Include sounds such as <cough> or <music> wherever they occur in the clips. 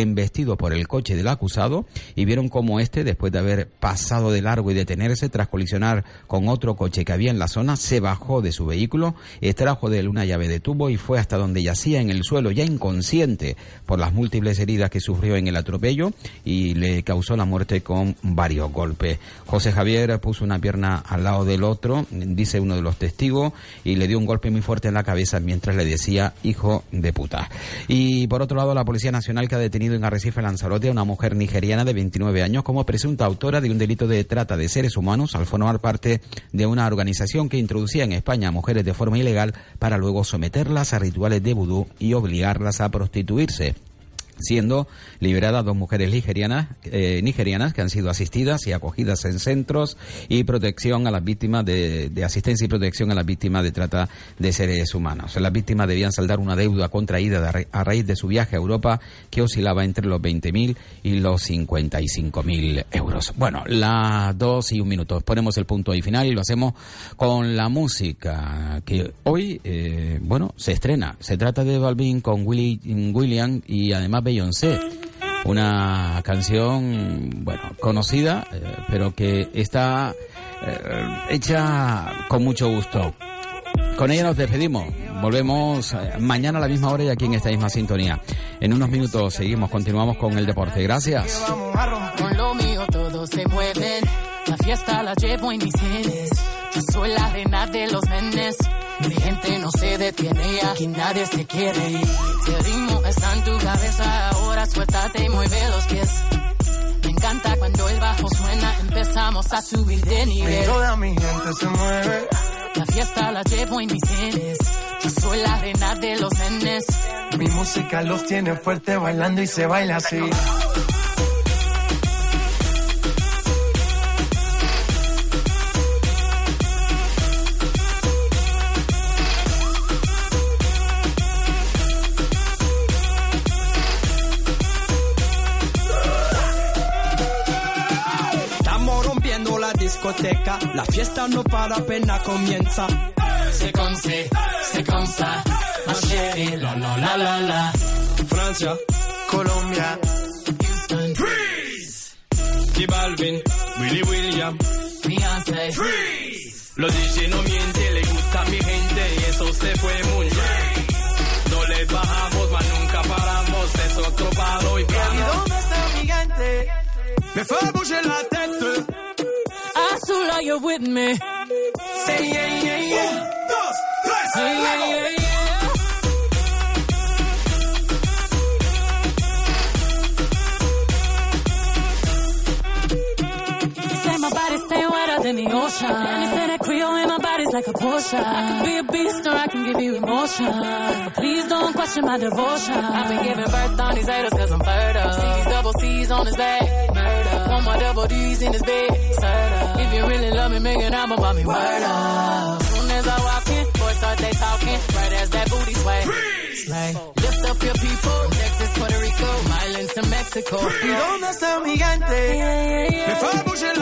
embestido por el coche del acusado y vieron cómo este, después de haber pasado de largo y detenerse tras colisionar con otro coche que había en la zona, se bajó de su vehículo, extrajo de él una llave de tubo y fue hasta donde yacía en el suelo, ya inconsciente por las múltiples heridas que sufrió en el atropello y le causó la muerte con varios golpes. José Javier puso una pierna al lado del otro, dice uno de los testigos, y le dio un golpe muy fuerte en la cabeza mientras le decía hijo de puta. Y por otro lado, la Policía Nacional que ha detenido en Arrecife, Lanzarote, a una mujer nigeriana de 29 años como presunta autora de un delito de trata de seres humanos al formar parte de una organización que introducía en España a mujeres de forma ilegal para luego someterlas a rituales de vudú y obligarlas a prostituirse siendo liberadas dos mujeres nigerianas, eh, nigerianas que han sido asistidas y acogidas en centros y protección a las víctimas de, de asistencia y protección a las víctimas de trata de seres humanos. Las víctimas debían saldar una deuda contraída de a raíz de su viaje a Europa que oscilaba entre los 20.000 y los 55.000 euros. Bueno, las dos y un minuto. Ponemos el punto ahí final y lo hacemos con la música que hoy, eh, bueno, se estrena. Se trata de Balvin con Willy, William y además Beyoncé. Una canción, bueno, conocida, eh, pero que está eh, hecha con mucho gusto. Con ella nos despedimos. Volvemos eh, mañana a la misma hora y aquí en esta misma sintonía. En unos minutos seguimos, continuamos con el deporte. Gracias. Con lo mío todos se mueven. La fiesta la llevo en mis genes. Yo soy la reina de los nenes. Mi gente no se detiene, aquí nadie se quiere ir. Si el ritmo está en tu cabeza, ahora suéltate y mueve los pies. Me encanta cuando el bajo suena, empezamos a subir de nivel. Toda mi gente se mueve. La fiesta la llevo en mis genes. Yo soy la reina de los nenes. Mi música los tiene fuerte bailando y se baila así. La fiesta no para apenas comienza. C'est comme c'est, c'est comme ça. Ma chérie, la la la la la. Francia, Colombia, Houston, J Balvin, Willy William. Beyoncé, Los DJ no mienten, le gusta a mi gente y eso se fue muy bien. No les bajamos, mas nunca paramos, es otro palo y ¿Y plano. dónde está mi gente? Me fue bouger la tête. Are you with me? Say yeah, yeah, yeah. Dos, tres, Yeah, yeah, yeah, yeah. Say my body stay wetter than the ocean. And you say that Creole in my body's like a Porsche. I can be a beast or I can give you emotion. But please don't question my devotion. I've been giving birth on these haters cause I'm fertile. See these double C's on his back. Murder. Want my double D's in his bed. If you really love me, make an album about me. Word up. Soon as I walk in, boys start they talking. Right as that booty sway. Slay. Lift up your people. Texas, Puerto Rico, islands to Mexico. ¿Y dónde está mi gente? Me fue bouger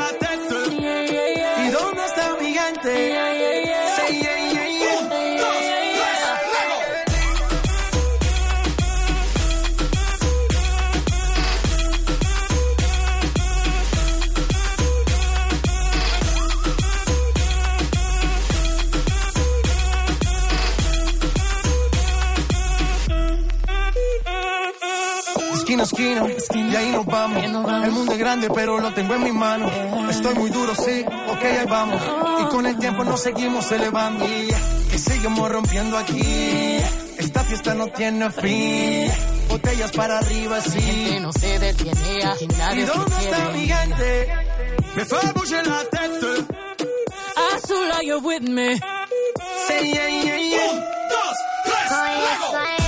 Esquina a esquina, y ahí nos vamos. El mundo es grande, pero lo tengo en mis manos. Estoy muy duro, sí, ok, ahí vamos. Y con el tiempo nos seguimos elevando. Y seguimos rompiendo aquí. Esta fiesta no tiene fin. Botellas para arriba, sí. Gente no se detiene, aquí ¿Y nadie se dónde está mi gente? Me fue bouger la tête. Azul, are you with me? Say yeah, yeah, yeah. Dos, tres, Worldwide.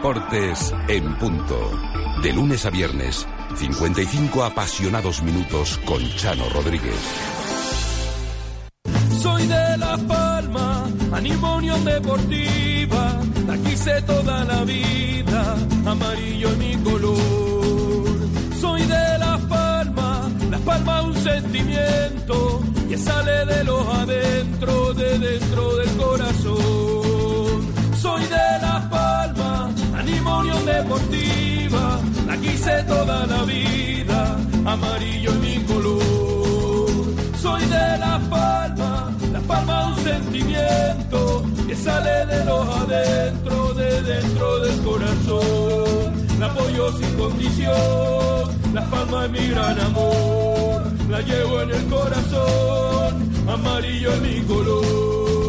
Deportes en punto. De lunes a viernes, 55 apasionados minutos con Chano Rodríguez. Soy de La Palma, animo Unión Deportiva, la quise toda la vida, amarillo es mi color. Soy de La Palma, La Palma un sentimiento que sale de los adentro, de dentro del corazón. Soy de La Palma, animo Unión Deportiva, la quise toda la vida, amarillo es mi color. Soy de La Palma, La Palma un sentimiento que sale de los adentro, de dentro del corazón. La apoyo sin condición, La Palma es mi gran amor, la llevo en el corazón, amarillo es mi color.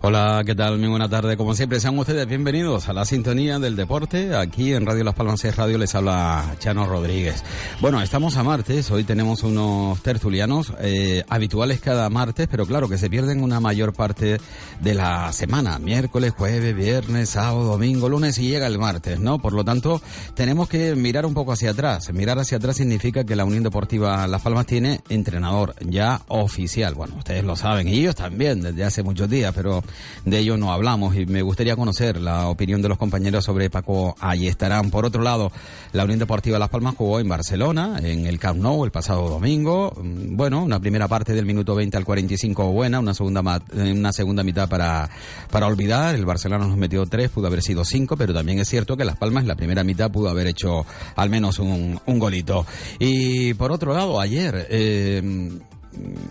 Hola, ¿qué tal? Muy buena tarde. Como siempre, sean ustedes bienvenidos a la sintonía del deporte. Aquí en Radio Las Palmas es Radio les habla Chano Rodríguez. Bueno, estamos a martes. Hoy tenemos unos tertulianos eh, habituales cada martes, pero claro que se pierden una mayor parte de la semana. Miércoles, jueves, viernes, sábado, domingo, lunes y llega el martes, ¿no? Por lo tanto, tenemos que mirar un poco hacia atrás. Mirar hacia atrás significa que la Unión Deportiva Las Palmas tiene entrenador ya oficial. Bueno, ustedes lo saben y ellos también desde hace muchos días, pero de ello no hablamos y me gustaría conocer la opinión de los compañeros sobre Paco Ayestarán. Por otro lado, la Unión Deportiva Las Palmas jugó en Barcelona, en el Camp Nou, el pasado domingo. Mm, Bueno, una primera parte del minuto 20 al 45 buena, una segunda, eh, una segunda mitad para, para olvidar. El Barcelona nos metió tres, pudo haber sido cinco, pero también es cierto que Las Palmas en la primera mitad pudo haber hecho al menos un, un golito. Y por otro lado, ayer, eh,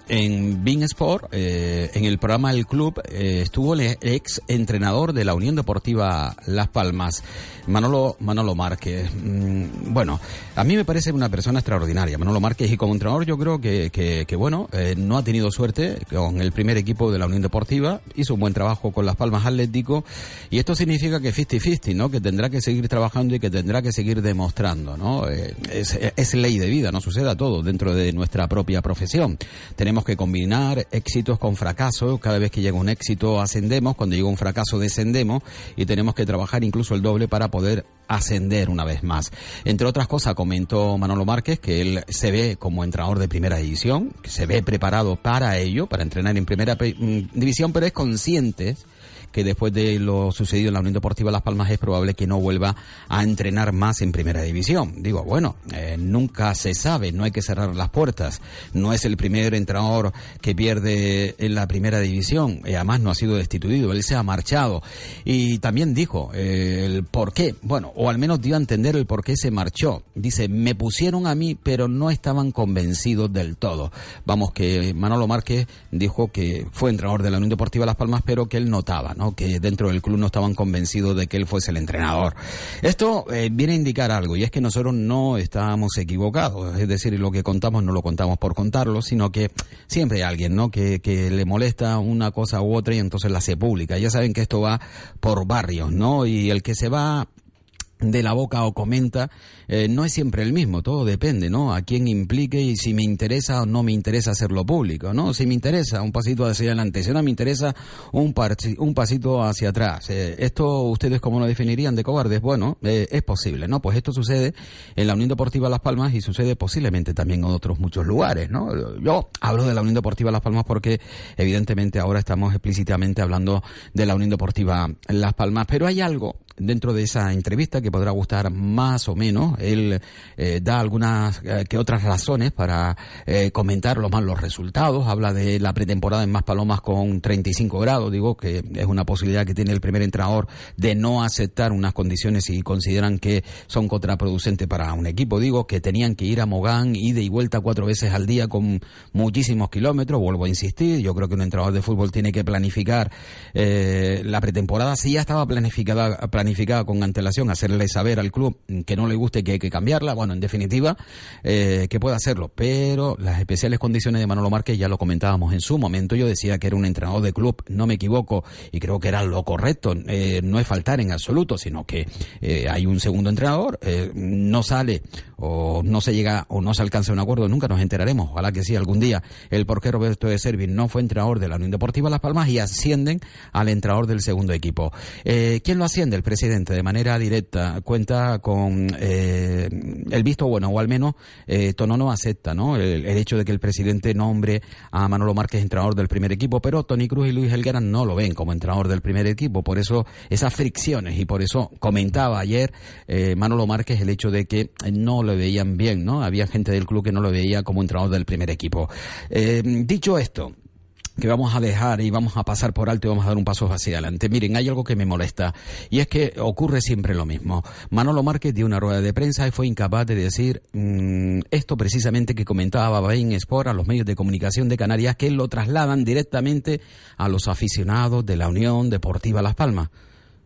en Bing Sport, eh, en el programa El Club, eh, estuvo el ex entrenador de la Unión Deportiva Las Palmas, Manolo, Manolo Márquez. Mm, bueno, a mí me parece una persona extraordinaria, Manolo Márquez, y como entrenador yo creo que, que, bueno, eh, no ha tenido suerte con el primer equipo de la Unión Deportiva, hizo un buen trabajo con Las Palmas Atlético, y esto significa que 50-50, ¿no? Que tendrá que seguir trabajando y que tendrá que seguir demostrando, ¿no? Eh, es, es ley de vida, no suceda todo dentro de nuestra propia profesión. Tenemos que combinar éxitos con fracasos. Cada vez que llega un éxito ascendemos, cuando llega un fracaso descendemos y tenemos que trabajar incluso el doble para poder ascender una vez más. Entre otras cosas, comentó Manolo Márquez que él se ve como entrenador de primera división, que se ve preparado para ello, para entrenar en primera mm, división, pero es consciente que después de lo sucedido en la Unión Deportiva Las Palmas es probable que no vuelva a entrenar más en primera división. Digo, bueno, eh, nunca se sabe, no hay que cerrar las puertas. No es el primer entrenador que pierde en la primera división, y además no ha sido destituido, él se ha marchado. Y también dijo eh, el por qué, bueno, o al menos dio a entender el por qué se marchó. Dice, me pusieron a mí, pero no estaban convencidos del todo. Vamos, que Manolo Márquez dijo que fue entrenador de la Unión Deportiva Las Palmas, pero que él notaba, ¿no? Que dentro del club no estaban convencidos de que él fuese el entrenador. Esto eh, viene a indicar algo, y es que nosotros no estábamos equivocados. Es decir, lo que contamos no lo contamos por contarlo, sino que siempre hay alguien, ¿no? Que, que le molesta una cosa u otra y entonces la hace pública. Ya saben que esto va por barrios, ¿no? Y el que se va de la boca o comenta, eh, no es siempre el mismo, todo depende, ¿no? A quién implique y si me interesa o no me interesa hacerlo público, ¿no? Si me interesa, un pasito hacia adelante, si no me interesa, un, un pasito hacia atrás. Eh, ¿Esto ustedes cómo lo definirían de cobardes? Bueno, eh, es posible, ¿no? Pues esto sucede en la Unión Deportiva Las Palmas y sucede posiblemente también en otros muchos lugares, ¿no? Yo hablo de la Unión Deportiva Las Palmas porque evidentemente ahora estamos explícitamente hablando de la Unión Deportiva Las Palmas, pero hay algo dentro de esa entrevista que podrá gustar más o menos. Él eh, da algunas eh, que otras razones para eh, comentar los más los resultados. Habla de la pretemporada en Más Palomas con 35 grados. Digo que es una posibilidad que tiene el primer entrenador de no aceptar unas condiciones si consideran que son contraproducentes para un equipo. Digo que tenían que ir a Mogán ida y vuelta cuatro veces al día con muchísimos kilómetros. Vuelvo a insistir. Yo creo que un entrenador de fútbol tiene que planificar la pretemporada. Si ya estaba planificada planificada con antelación, hacerle saber al club que no le guste que hay que cambiarla. Bueno, en definitiva, eh, que pueda hacerlo. Pero las especiales condiciones de Manolo Márquez ya lo comentábamos en su momento. Yo decía que era un entrenador de club, no me equivoco, y creo que era lo correcto. Eh, no es faltar en absoluto, sino que eh, hay un segundo entrenador, no sale o no se llega o no se alcanza un acuerdo, nunca nos enteraremos. Ojalá que sí algún día el porqué Roberto de Servi no fue entrenador de la Unión Deportiva Las Palmas y ascienden al entrenador del segundo equipo. ¿Quién lo asciende? El presidente, de manera directa. Cuenta con eh, el visto bueno, o al menos eh, Tonono acepta ¿no? El, hecho de que el presidente nombre a Manolo Márquez entrenador del primer equipo, pero Tony Cruz y Luis Helguera no lo ven como entrenador del primer equipo. Por eso esas fricciones y por eso comentaba ayer eh, Manolo Márquez el hecho de que no lo veían bien, ¿no? Había gente del club que no lo veía como entrenador del primer equipo. Eh, dicho esto, que vamos a dejar y vamos a pasar por alto y vamos a dar un paso hacia adelante. Miren, hay algo que me molesta y es que ocurre siempre lo mismo. Manolo Márquez dio una rueda de prensa y fue incapaz de decir mmm, esto precisamente que comentaba Bain Sport a los medios de comunicación de Canarias que lo trasladan directamente a los aficionados de la Unión Deportiva Las Palmas.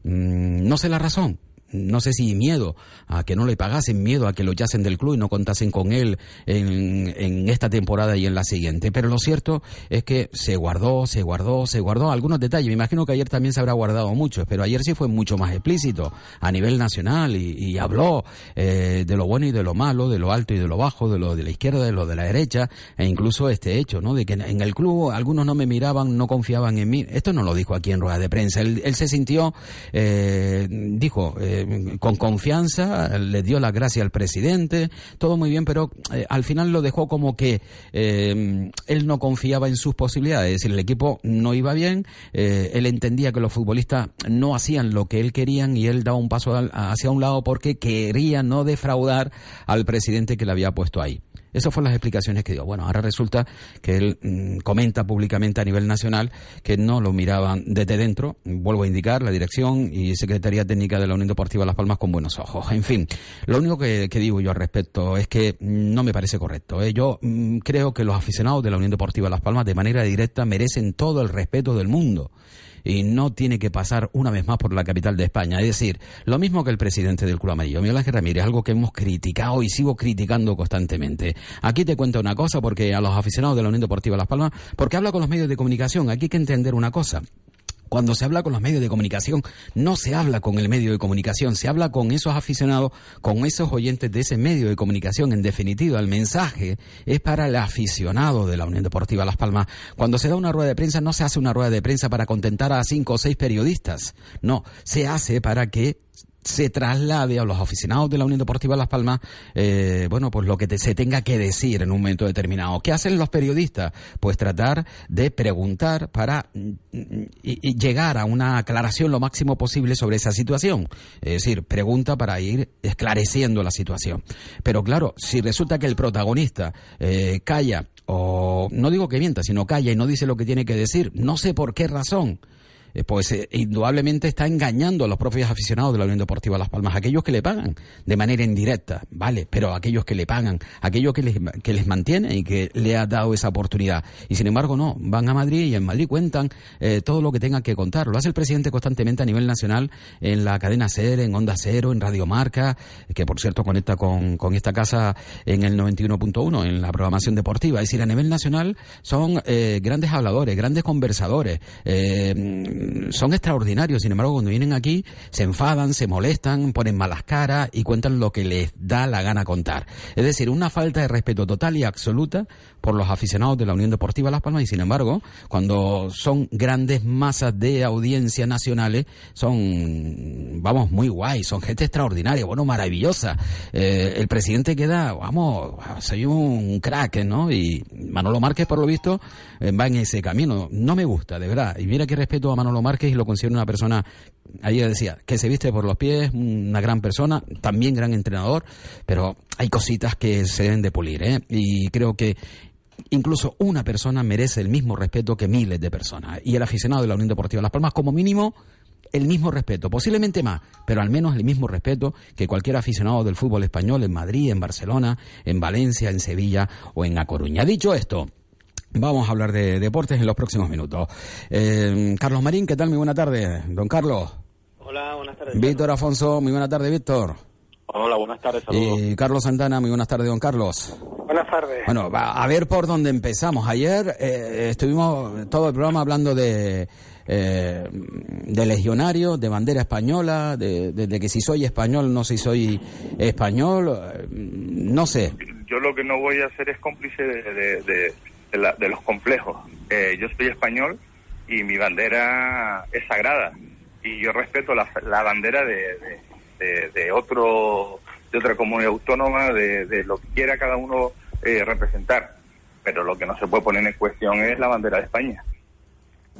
Mm, no sé la razón no sé si miedo a que no le pagasen, miedo a que lo echasen del club y no contasen con él en, esta temporada y en la siguiente. Pero lo cierto es que se guardó, se guardó, se guardó algunos detalles. Me imagino que ayer también se habrá guardado muchos, pero ayer sí fue mucho más explícito a nivel nacional y, y habló eh, de lo bueno y de lo malo, de lo alto y de lo bajo, de lo de la izquierda, de lo de la derecha, e incluso este hecho, ¿no? De que en el club algunos no me miraban, no confiaban en mí. Esto no lo dijo aquí en rueda de prensa. Él, él se sintió, eh, dijo, eh, con confianza, le dio la gracia al presidente, todo muy bien, pero eh, al final lo dejó como que eh, él no confiaba en sus posibilidades, es decir, el equipo no iba bien, eh, él entendía que los futbolistas no hacían lo que él querían y él daba un paso hacia un lado porque quería no defraudar al presidente que le había puesto ahí. Esas fueron las explicaciones que dio. Bueno, ahora resulta que él mmm, comenta públicamente a nivel nacional que no lo miraban desde dentro. Vuelvo a indicar la dirección y Secretaría Técnica de la Unión Deportiva Las Palmas con buenos ojos. En fin, lo único que, digo yo al respecto es que no me parece correcto. ¿eh? Yo mmm, creo que los aficionados de la Unión Deportiva Las Palmas de manera directa merecen todo el respeto del mundo y no tiene que pasar una vez más por la capital de España. Es decir, lo mismo que el presidente del Club Amarillo, Miguel Ángel Ramírez, algo que hemos criticado y sigo criticando constantemente. Aquí te cuento una cosa, porque a los aficionados de la Unión Deportiva Las Palmas, porque habla con los medios de comunicación, aquí hay que entender una cosa. Cuando se habla con los medios de comunicación, no se habla con el medio de comunicación, se habla con esos aficionados, con esos oyentes de ese medio de comunicación. En definitiva, el mensaje es para el aficionado de la Unión Deportiva Las Palmas. Cuando se da una rueda de prensa, no se hace una rueda de prensa para contentar a cinco o seis periodistas. No, se hace para que se traslade a los aficionados de la Unión Deportiva Las Palmas, eh, bueno, pues lo que te, se tenga que decir en un momento determinado. ¿Qué hacen los periodistas? Pues tratar de preguntar para y, y llegar a una aclaración lo máximo posible sobre esa situación. Es decir, pregunta para ir esclareciendo la situación. Pero claro, si resulta que el protagonista eh, calla, o no digo que mienta, sino calla y no dice lo que tiene que decir, no sé por qué razón, pues eh, indudablemente está engañando a los propios aficionados de la Unión Deportiva Las Palmas, aquellos que le pagan de manera indirecta, vale, pero aquellos que le pagan, aquellos que les, que les mantiene y que le ha dado esa oportunidad. Y sin embargo, no, van a Madrid y en Madrid cuentan eh, todo lo que tengan que contar. Lo hace el presidente constantemente a nivel nacional en la cadena SER, en Onda Cero, en Radio Marca, que por cierto conecta con, con esta casa en el 91.1, en la programación deportiva. Es decir, a nivel nacional son eh, grandes habladores, grandes conversadores. Eh, son extraordinarios, sin embargo, cuando vienen aquí se enfadan, se molestan, ponen malas caras y cuentan lo que les da la gana contar. Es decir, una falta de respeto total y absoluta por los aficionados de la Unión Deportiva Las Palmas y, sin embargo, cuando son grandes masas de audiencia nacionales, son, vamos, muy guay, son gente extraordinaria, bueno, maravillosa. Eh, el presidente queda, vamos, soy un crack, ¿no? Y Manolo Márquez, por lo visto, eh, va en ese camino. No me gusta, de verdad. Y mira que respeto a Manolo Manolo Márquez y lo considero una persona, ayer decía, que se viste por los pies, una gran persona, también gran entrenador, pero hay cositas que se deben de pulir, ¿eh? Y creo que incluso una persona merece el mismo respeto que miles de personas. Y el aficionado de la Unión Deportiva Las Palmas, como mínimo, el mismo respeto, posiblemente más, pero al menos el mismo respeto que cualquier aficionado del fútbol español en Madrid, en Barcelona, en Valencia, en Sevilla o en A Coruña. Dicho esto, Vamos a hablar de deportes en los próximos minutos. Eh, Carlos Marín, ¿qué tal? Muy buena tarde, don Carlos. Hola, buenas tardes. Víctor Afonso, muy buenas tardes, Víctor. Hola, buenas tardes. Saludos. Y Carlos Santana, muy buenas tardes, don Carlos. Buenas tardes. Bueno, va- a ver por dónde empezamos. Ayer eh, estuvimos todo el programa hablando de, eh, de legionario, de bandera española, de, de- de que si soy español, no si soy español, eh, no sé. yo lo que no voy a hacer es cómplice de, de- la- de los complejos. Eh, yo soy español y mi bandera es sagrada y yo respeto la, la bandera de, de- otro de otra comunidad autónoma, de, de lo que quiera cada uno eh, representar. Pero lo que no se puede poner en cuestión es la bandera de España.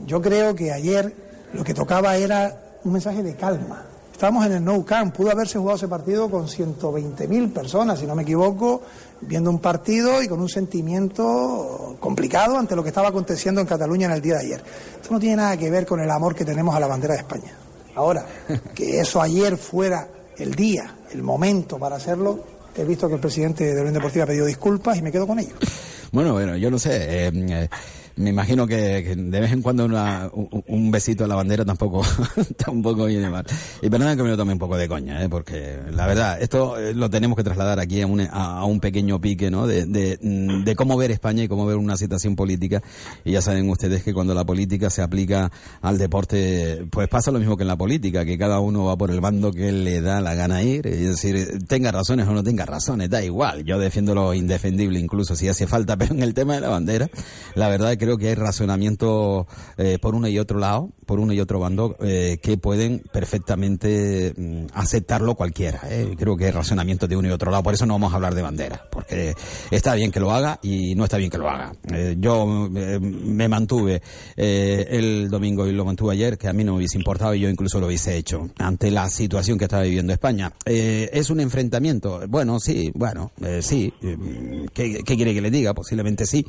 Yo creo que ayer lo que tocaba era un mensaje de calma. Estábamos en el Nou Camp, pudo haberse jugado ese partido con 120.000 personas, si no me equivoco, viendo un partido y con un sentimiento complicado ante lo que estaba aconteciendo en Cataluña en el día de ayer. Esto no tiene nada que ver con el amor que tenemos a la bandera de España. Ahora, <laughs> que eso ayer fuera el día, el momento para hacerlo, he visto que el presidente de la Unión Deportiva ha pedido disculpas y me quedo con ello. Bueno, bueno, yo no sé. eh, eh, me imagino que, de vez en cuando una- un, un besito a la bandera tampoco <laughs> tampoco viene mal. Y perdón que me lo tome un poco de coña, ¿eh? porque la verdad, esto eh, lo tenemos que trasladar aquí a un, a, a un pequeño pique, ¿no? De, de, mm, de cómo ver España y cómo ver una situación política. Y ya saben ustedes que cuando la política se aplica al deporte, pues pasa lo mismo que en la política, que cada uno va por el bando que le da la gana ir. Es decir, tenga razones o no tenga razones, da igual. Yo defiendo lo indefendible incluso si hace falta, <laughs> pero en el tema de la bandera, la verdad creo que hay razonamiento eh, por uno y otro lado, por uno y otro bando, eh, que pueden perfectamente mm, aceptarlo cualquiera. eh. Creo que hay razonamiento de uno y otro lado, por eso no vamos a hablar de bandera, porque está bien que lo haga y no está bien que lo haga. Eh, yo me mantuve el domingo y lo mantuve ayer, que a mí no me hubiese importado y yo incluso lo hubiese hecho ante la situación que estaba viviendo España. Es un enfrentamiento. Bueno, sí, bueno, sí. ¿Qué, qué quiere que le diga? Posiblemente sí.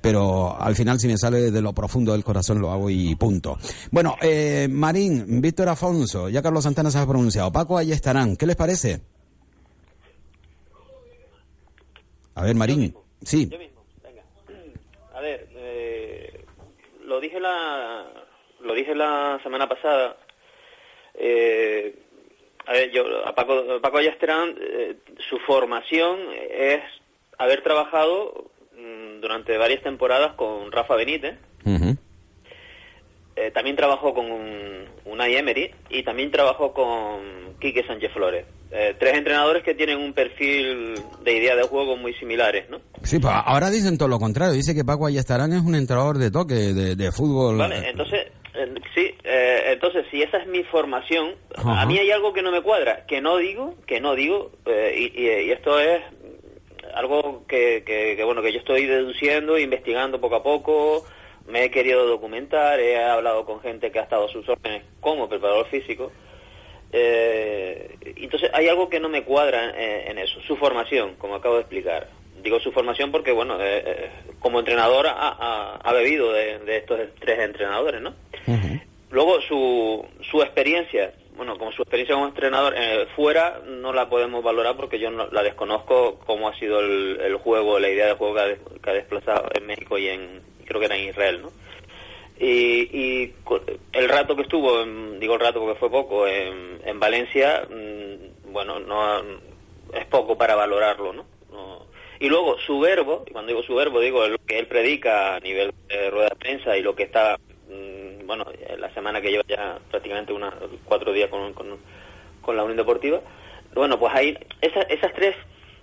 Pero al final, si me sale de lo profundo del corazón, lo hago y punto. Bueno, eh, Marín, Víctor Afonso, ya Carlos Santana se ha pronunciado. Paco, ahí estarán. ¿Qué les parece? A ver, Marín. Sí. Yo mismo, venga. A ver, eh, lo dije la lo dije la semana pasada. Eh, a ver, yo a Paco, a Paco Ayasterán, eh, su formación es haber trabajado durante varias temporadas con Rafa Benítez. Eh, también trabajó con un, Unai Emery y también trabajó con Quique Sánchez Flores. Eh, tres entrenadores que tienen un perfil de idea de juego muy similares, ¿no? Sí, pues ahora dicen todo lo contrario. Dice que Paco Ayestarán es un entrenador de toque, de, de fútbol. Vale, entonces, eh, sí, eh, entonces si esa es mi formación, a mí hay algo que no me cuadra, que no digo, que no digo, eh, y, y- y esto es algo que, que, que, bueno, que yo estoy deduciendo, investigando poco a poco, me he querido documentar, he hablado con gente que ha estado a sus órdenes como preparador físico, eh, entonces hay algo que no me cuadra en, en eso, su formación, como acabo de explicar. Digo su formación porque, bueno, eh, eh, como entrenador ha, ha- ha bebido de, de estos tres entrenadores, ¿no? Luego su, su experiencia, bueno, como su experiencia como entrenador eh, fuera no la podemos valorar porque yo no, la desconozco cómo ha sido el, juego, la idea de juego que ha, des- que ha desplazado en México y en, creo que era en Israel, ¿no? Y, el rato que estuvo, digo el rato porque fue poco, en, en Valencia, mm, bueno, no es poco para valorarlo, ¿no? No- Y luego su verbo, y cuando digo su verbo digo lo que él predica a nivel de rueda de prensa y lo que está, bueno, la semana que lleva ya prácticamente unos cuatro días con, con, la Unión Deportiva, bueno, pues ahí, esas, esas tres,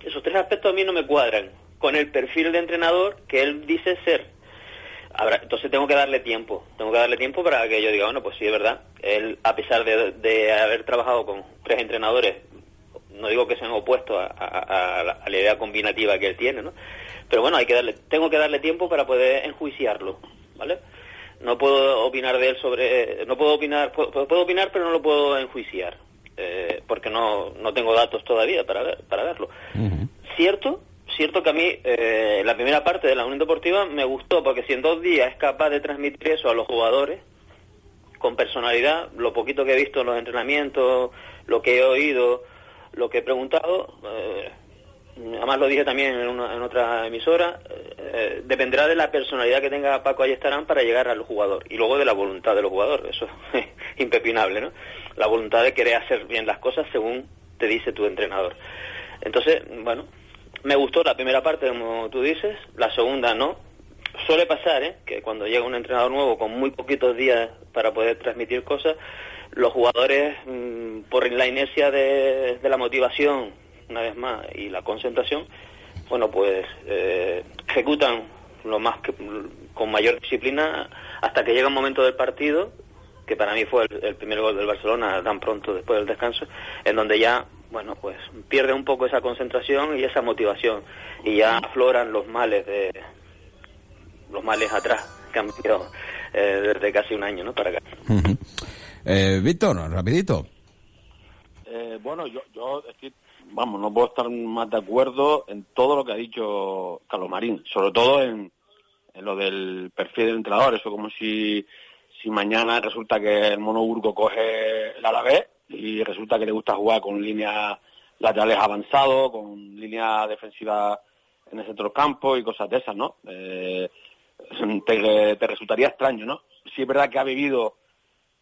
esos tres aspectos a mí no me cuadran con el perfil de entrenador que él dice ser. Entonces tengo que darle tiempo, tengo que darle tiempo para que yo diga, bueno, pues sí, es verdad. Él, a pesar de, de haber trabajado con tres entrenadores, no digo que sean opuestos a- a la, a la idea combinativa que él tiene, ¿no? Pero bueno, hay que darle, tengo que darle tiempo para poder enjuiciarlo, ¿vale? No puedo opinar de él sobre, no puedo opinar, puedo, puedo opinar, pero no lo puedo enjuiciar, eh, porque no, no tengo datos todavía para ver, para verlo. Cierto, cierto que a mí eh, la primera parte de la Unión Deportiva me gustó porque si en dos días es capaz de transmitir eso a los jugadores con personalidad, lo poquito que he visto en los entrenamientos, lo que he oído, lo que he preguntado, eh, además lo dije también en, una- en otra emisora, eh, dependerá de la personalidad que tenga Paco Ayestarán para llegar al jugador y luego de la voluntad del jugador, eso <laughs> impepinable, ¿no? La voluntad de querer hacer bien las cosas según te dice tu entrenador. Entonces, bueno, me gustó la primera parte, como tú dices, la segunda no. Suele pasar, ¿eh? Que cuando llega un entrenador nuevo con muy poquitos días para poder transmitir cosas, los jugadores, mm, por la inercia de la motivación, una vez más, y la concentración, bueno, pues eh, ejecutan lo más que, con mayor disciplina hasta que llega un momento del partido que para mí fue el, el, primer gol del Barcelona tan pronto después del descanso en donde ya bueno pues pierde un poco esa concentración y esa motivación y ya afloran los males de los males atrás que han venido eh, desde casi un año no para acá. Uh -huh. eh, Víctor rapidito. Eh, bueno yo yo estoy vamos, no puedo estar más de acuerdo en todo lo que ha dicho Carlos Marín, sobre todo en, en lo del perfil del entrenador, eso como si, si mañana resulta que el Mono Burgo coge el Alavés y resulta que le gusta jugar con líneas laterales avanzados, con línea defensiva en el centro campo y cosas de esas, ¿no? Eh, <laughs> te, te, resultaría extraño, ¿no? Sí es verdad que ha vivido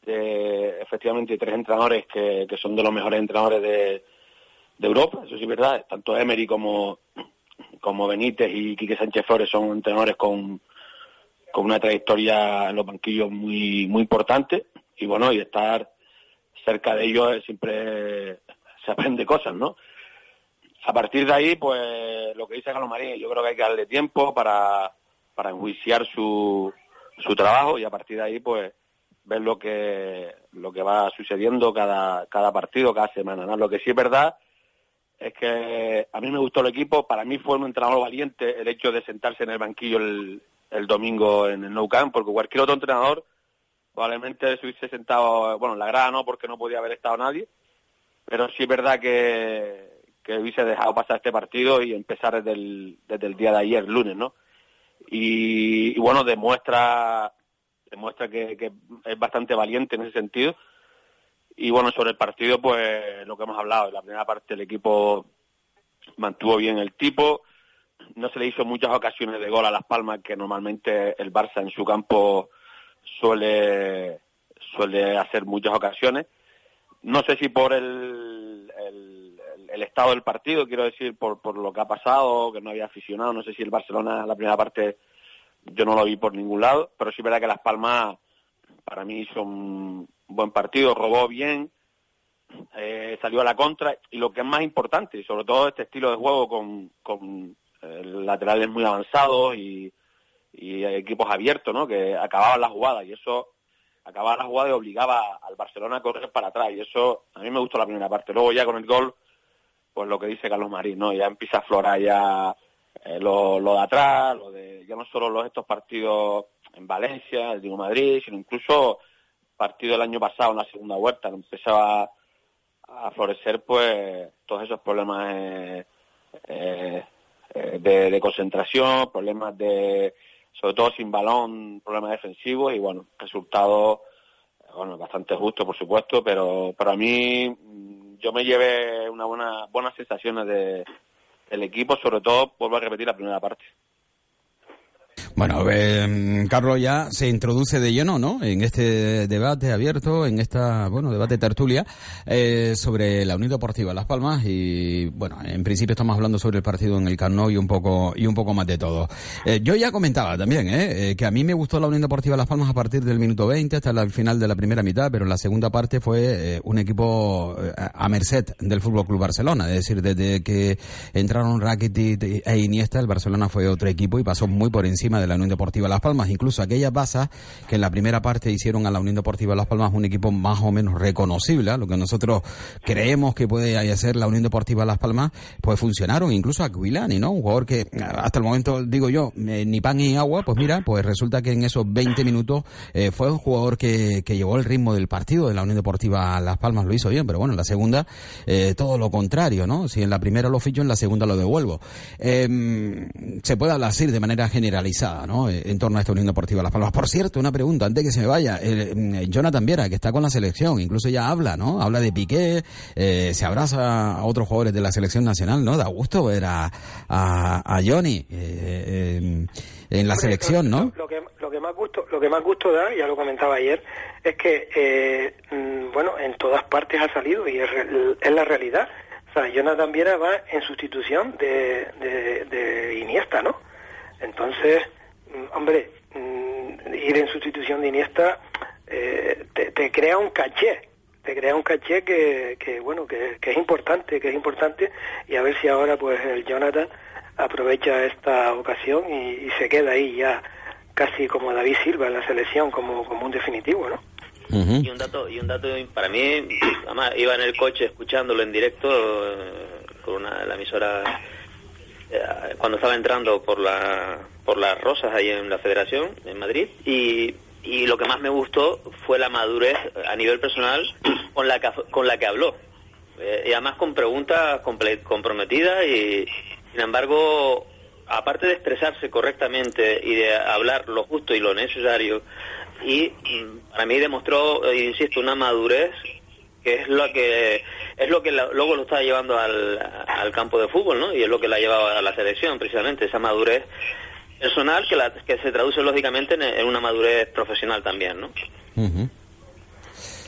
eh, efectivamente tres entrenadores que, que son de los mejores entrenadores de de Europa, eso sí es verdad, tanto Emery como, como Benítez y Quique Sánchez Flores son entrenadores con, con una trayectoria en los banquillos muy, muy importante y bueno, y estar cerca de ellos siempre se aprende cosas, ¿no? A partir de ahí, pues lo que dice Carlos Marín, yo creo que hay que darle tiempo para, para enjuiciar su, su trabajo y a partir de ahí, pues ver lo que, lo que va sucediendo cada, cada partido, cada semana, ¿no? Lo que sí es verdad es que a mí me gustó el equipo, para mí fue un entrenador valiente el hecho de sentarse en el banquillo el, domingo en el Nou Camp, porque cualquier otro entrenador probablemente se hubiese sentado, bueno, en la grada no, porque no podía haber estado nadie, pero sí es verdad que, hubiese dejado pasar este partido y empezar desde el, día de ayer, lunes, ¿no? Y, bueno, demuestra demuestra que es bastante valiente en ese sentido y bueno, sobre el partido, pues lo que hemos hablado, en la primera parte el equipo mantuvo bien el tipo, no se le hizo muchas ocasiones de gol a Las Palmas, que normalmente el Barça en su campo suele, suele hacer muchas ocasiones. No sé si por el, estado del partido, quiero decir, por, por lo que ha pasado, que no había aficionado, no sé si el Barcelona la primera parte yo no lo vi por ningún lado, pero sí verdad que Las Palmas para mí hizo un buen partido, robó bien, eh, salió a la contra y lo que es más importante, sobre todo este estilo de juego con, con eh, laterales muy avanzados y, y, equipos abiertos, ¿no? Que acababan la jugada y eso acababa la jugada y obligaba al Barcelona a correr para atrás y eso a mí me gustó la primera parte. Luego ya con el gol, pues lo que dice Carlos Marín, ¿no? Ya empieza a aflorar ya eh, lo, de atrás, ya no solo los estos partidos en Valencia, Digo Madrid, sino incluso partido del año pasado en la segunda vuelta, empezaba a florecer pues todos esos problemas eh, eh, de, concentración, problemas de, sobre todo sin balón, problemas defensivos y bueno, resultado bueno, bastante justo por supuesto, pero para mí yo me llevé una buena, buenas sensaciones de, del equipo, sobre todo, vuelvo a repetir la primera parte. Bueno, eh, Carlos ya se introduce de lleno, ¿no? En este debate abierto, en esta, bueno, debate tertulia eh, sobre la Unión Deportiva Las Palmas y, bueno, en principio estamos hablando sobre el partido en el Camp Nou y un poco y un poco más de todo. Eh, yo ya comentaba también, ¿eh? que a mí me gustó la Unión Deportiva Las Palmas a partir del minuto 20 hasta el final de la primera mitad, pero en la segunda parte fue un equipo a merced del Fútbol Club Barcelona, es decir, desde que entraron Rakitic e Iniesta, el Barcelona fue otro equipo y pasó muy por encima de la Unión Deportiva Las Palmas, incluso aquellas basas que en la primera parte hicieron a la Unión Deportiva Las Palmas un equipo más o menos reconocible, ¿eh? lo que nosotros creemos que puede hacer la Unión Deportiva Las Palmas, pues funcionaron, incluso Aquilani, ¿no? Un jugador que hasta el momento, digo yo, eh, ni pan ni agua, pues mira, pues resulta que en esos 20 minutos eh, fue un jugador que, llevó el ritmo del partido de la Unión Deportiva Las Palmas, lo hizo bien, pero bueno, en la segunda eh, todo lo contrario, ¿no? Si en la primera lo ficho, en la segunda lo devuelvo. Em, se puede hablar así de manera generalizada, ¿no? En torno a esta Unión Deportiva Las Palmas. Por cierto, una pregunta antes que se me vaya. Eh, Jonathan Viera, que está con la selección, incluso ya habla, ¿no? Habla de Piqué, eh, se abraza a otros jugadores de la selección nacional, ¿no? Da gusto ver a, a, a Johnny eh, en la selección, ¿no? Lo, que, lo que más gusto lo que más gusto da, ya lo comentaba ayer, es que, eh, mm, bueno, en todas partes ha salido y es, es la realidad. O sea, Jonathan Viera va en sustitución de, de, de Iniesta, ¿no? Entonces, hombre, mm, ir en sustitución de Iniesta eh, te, te crea un caché, te crea un caché que, que bueno, que, que es importante, que es importante y a ver si ahora pues el Jonathan aprovecha esta ocasión y, y se queda ahí ya casi como David Silva en la selección como, como un definitivo, ¿no? Y un dato, y un dato para mí, <clears throat> además iba en el coche escuchándolo en directo eh, con una, la emisora cuando estaba entrando por la por las rosas ahí en la Federación en Madrid y y lo que más me gustó fue la madurez a nivel personal <clears throat> con la que, con la que habló. Eh, y además con preguntas comprometidas y sin embargo aparte de expresarse correctamente y de hablar lo justo y lo necesario y para mí demostró eh, insisto una madurez que es lo que es lo que la- luego lo está llevando al, al campo de fútbol no y es lo que la ha llevado a la selección precisamente esa madurez personal que la, que se traduce lógicamente en, en una madurez profesional también no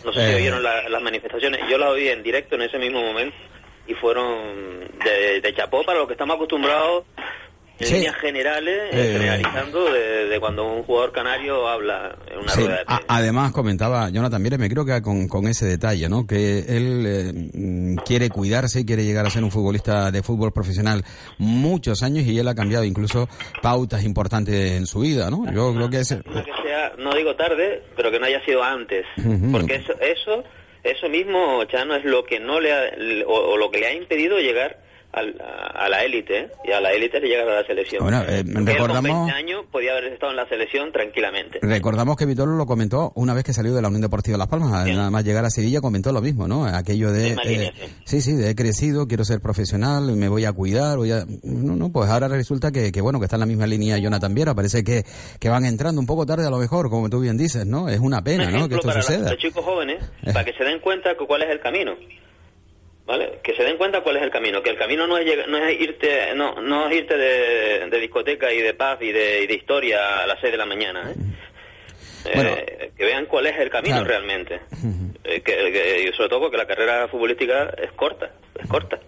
no sé si Eh. oyeron la- las manifestaciones. Yo las oí en directo en ese mismo momento y fueron de, de chapó para lo que estamos acostumbrados en Sí. líneas generales, eh, Eh. generalizando de, de cuando un jugador canario habla en una Sí, rueda de a- además comentaba Jonathan Mieres, me creo que con, con ese detalle, ¿no? Que él eh, mm, quiere cuidarse y quiere llegar a ser un futbolista de fútbol profesional muchos años y él ha cambiado incluso pautas importantes en su vida, ¿no? Yo creo que es... prensa. Que sea, no digo tarde, pero que no haya sido antes. Porque eso, eso, eso mismo, Chano, es lo que no le ha, o, o lo que le ha impedido llegar al- a, a la élite, y a la élite le llegar a la selección. Bueno, eh, recordamos- con 20 años podía haber estado en la selección tranquilamente. Recordamos que Vitolo lo comentó una vez que salió de la Unión Deportiva Las Palmas, nada más llegar a Sevilla comentó lo mismo, ¿no? Aquello de... Eh, sí, sí, de he crecido, quiero ser profesional, me voy a cuidar, voy a... No, no, pues ahora resulta que, que bueno, que está en la misma línea Jonathan Viera, parece que, que van entrando un poco tarde a lo mejor, como tú bien dices, ¿no? Es una pena, Un ¿no? Que esto para suceda. los chicos jóvenes, para que se den cuenta cuál es el camino. ¿Vale? Que se den cuenta cuál es el camino. Que el camino no es, no es irte no, no es irte de, de discoteca y de pub y de, y de historia a las 6 de la mañana. ¿eh? Eh, que vean cuál es el camino Claro. realmente. Eh, que, sobre todo porque la carrera futbolística es corta, es corta.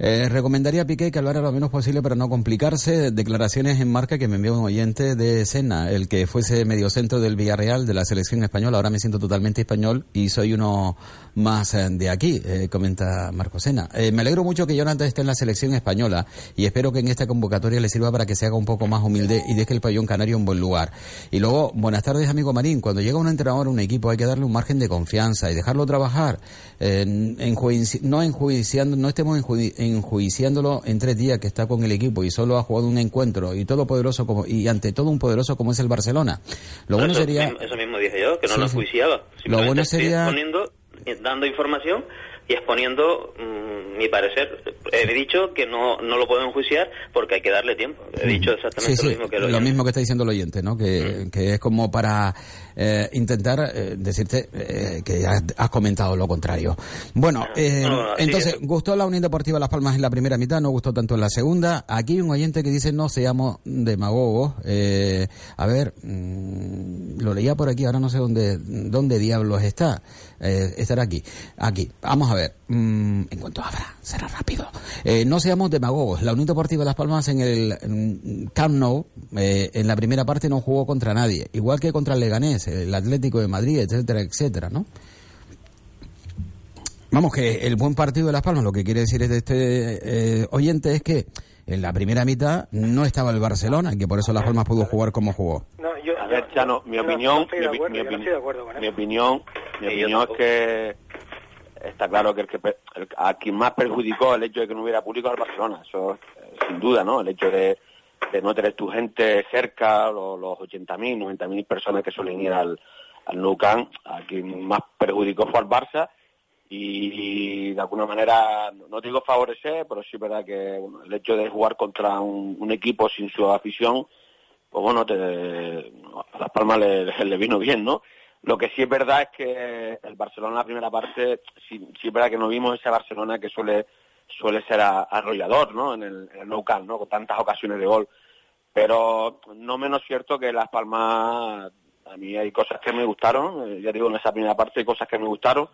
Eh, recomendaría a Piqué que hablara lo menos posible para no complicarse. Declaraciones en marca que me envió un oyente de Sena, el que fuese mediocentro del Villarreal de la selección española. Ahora me siento totalmente español y soy uno más eh, de aquí, eh, comenta Marco Sena. Eh, me alegro mucho que Jonathan esté en la selección española y espero que en esta convocatoria le sirva para que se haga un poco más humilde y deje el pabellón canario en buen lugar. Y luego, buenas tardes, amigo Marín. Cuando llega un entrenador a un equipo hay que darle un margen de confianza y dejarlo trabajar. No enjuiciando, no estemos enjudi- enjuiciándolo en tres días que está con el equipo y solo ha jugado un encuentro y todo poderoso como y ante todo un poderoso como es el Barcelona. Lo bueno eso, sería eso mismo dije yo, que no Sí, lo enjuiciaba. Lo bueno sería- exponiendo, eh, dando información y exponiendo mm, mi parecer. He dicho que no, no lo puedo enjuiciar porque hay que darle tiempo. He dicho exactamente Sí, sí, lo mismo que lo oyente. mismo que está diciendo el oyente, ¿no? Que, que es como para eh, intentar eh, decirte eh, que has, has comentado lo contrario. Bueno, eh, No, no, sí, entonces. ¿gustó la Unión Deportiva Las Palmas en la primera mitad? ¿No gustó tanto en la segunda? Aquí hay un oyente que dice, no seamos demagogos. Eh, a ver, mm, lo leía por aquí, ahora no sé dónde, dónde diablos está. Eh, estará aquí. Aquí. Vamos a ver. Mm, en cuanto abra, será rápido. Eh, no seamos demagogos. La Unión Deportiva Las Palmas en el mm, Camp Nou, eh, en la primera parte no jugó contra nadie. Igual que contra el Leganés, el Atlético de Madrid, etcétera, etcétera, ¿no? Vamos, que el buen partido de Las Palmas, lo que quiere decir es de este eh, oyente es que en la primera mitad no estaba el Barcelona y que por eso Las Palmas pudo jugar como jugó. A ver, Chano, mi opinión, mi, opinión, mi opinión es que está claro que el que el- a quien más perjudicó el hecho de que no hubiera público al Barcelona, eso eh, sin duda, ¿no? El hecho de, de no tener tu gente cerca, lo- los 80.000, 90.000 personas que suelen ir al, al Nou Camp, a quien más perjudicó fue al Barça. Y, de alguna manera, no digo favorecer, pero sí es verdad que bueno, el hecho de jugar contra un, un equipo sin su afición, pues bueno, a Las Palmas <laughs> le, vino bien, ¿no? Lo que sí es verdad es que el Barcelona en la primera parte, sí, es verdad que no vimos ese Barcelona que suele suele ser arrollador, ¿no? En el, Camp, ¿no? Con tantas ocasiones de gol. pero no menos cierto que Las Palmas, a mí hay cosas que me gustaron, eh, ya digo, en esa primera parte hay cosas que me gustaron,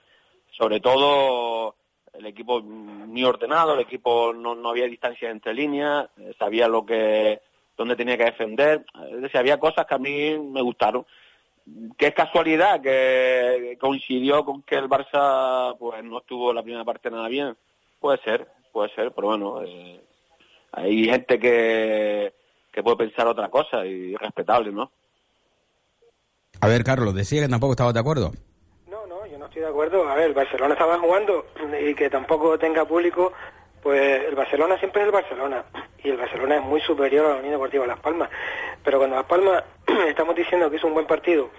sobre todo el equipo muy ordenado, el equipo no, no había distancia entre líneas, eh, sabía lo que dónde tenía que defender, es decir, había cosas que a mí me gustaron. Que es casualidad que coincidió con que el Barça pues no estuvo la primera parte nada bien, puede ser, puede ser, pero bueno, eh, hay gente que, que puede pensar otra cosa y respetable, ¿no? A ver, Carlos, decía que tampoco estaba de acuerdo. No, no, yo no estoy de acuerdo. A ver, el Barcelona estaba jugando y que tampoco tenga público, pues el Barcelona siempre es el Barcelona y el Barcelona es muy superior a la Unión Deportiva Las Palmas. Pero cuando Las Palmas <clears throat> estamos diciendo que hizo un buen partido,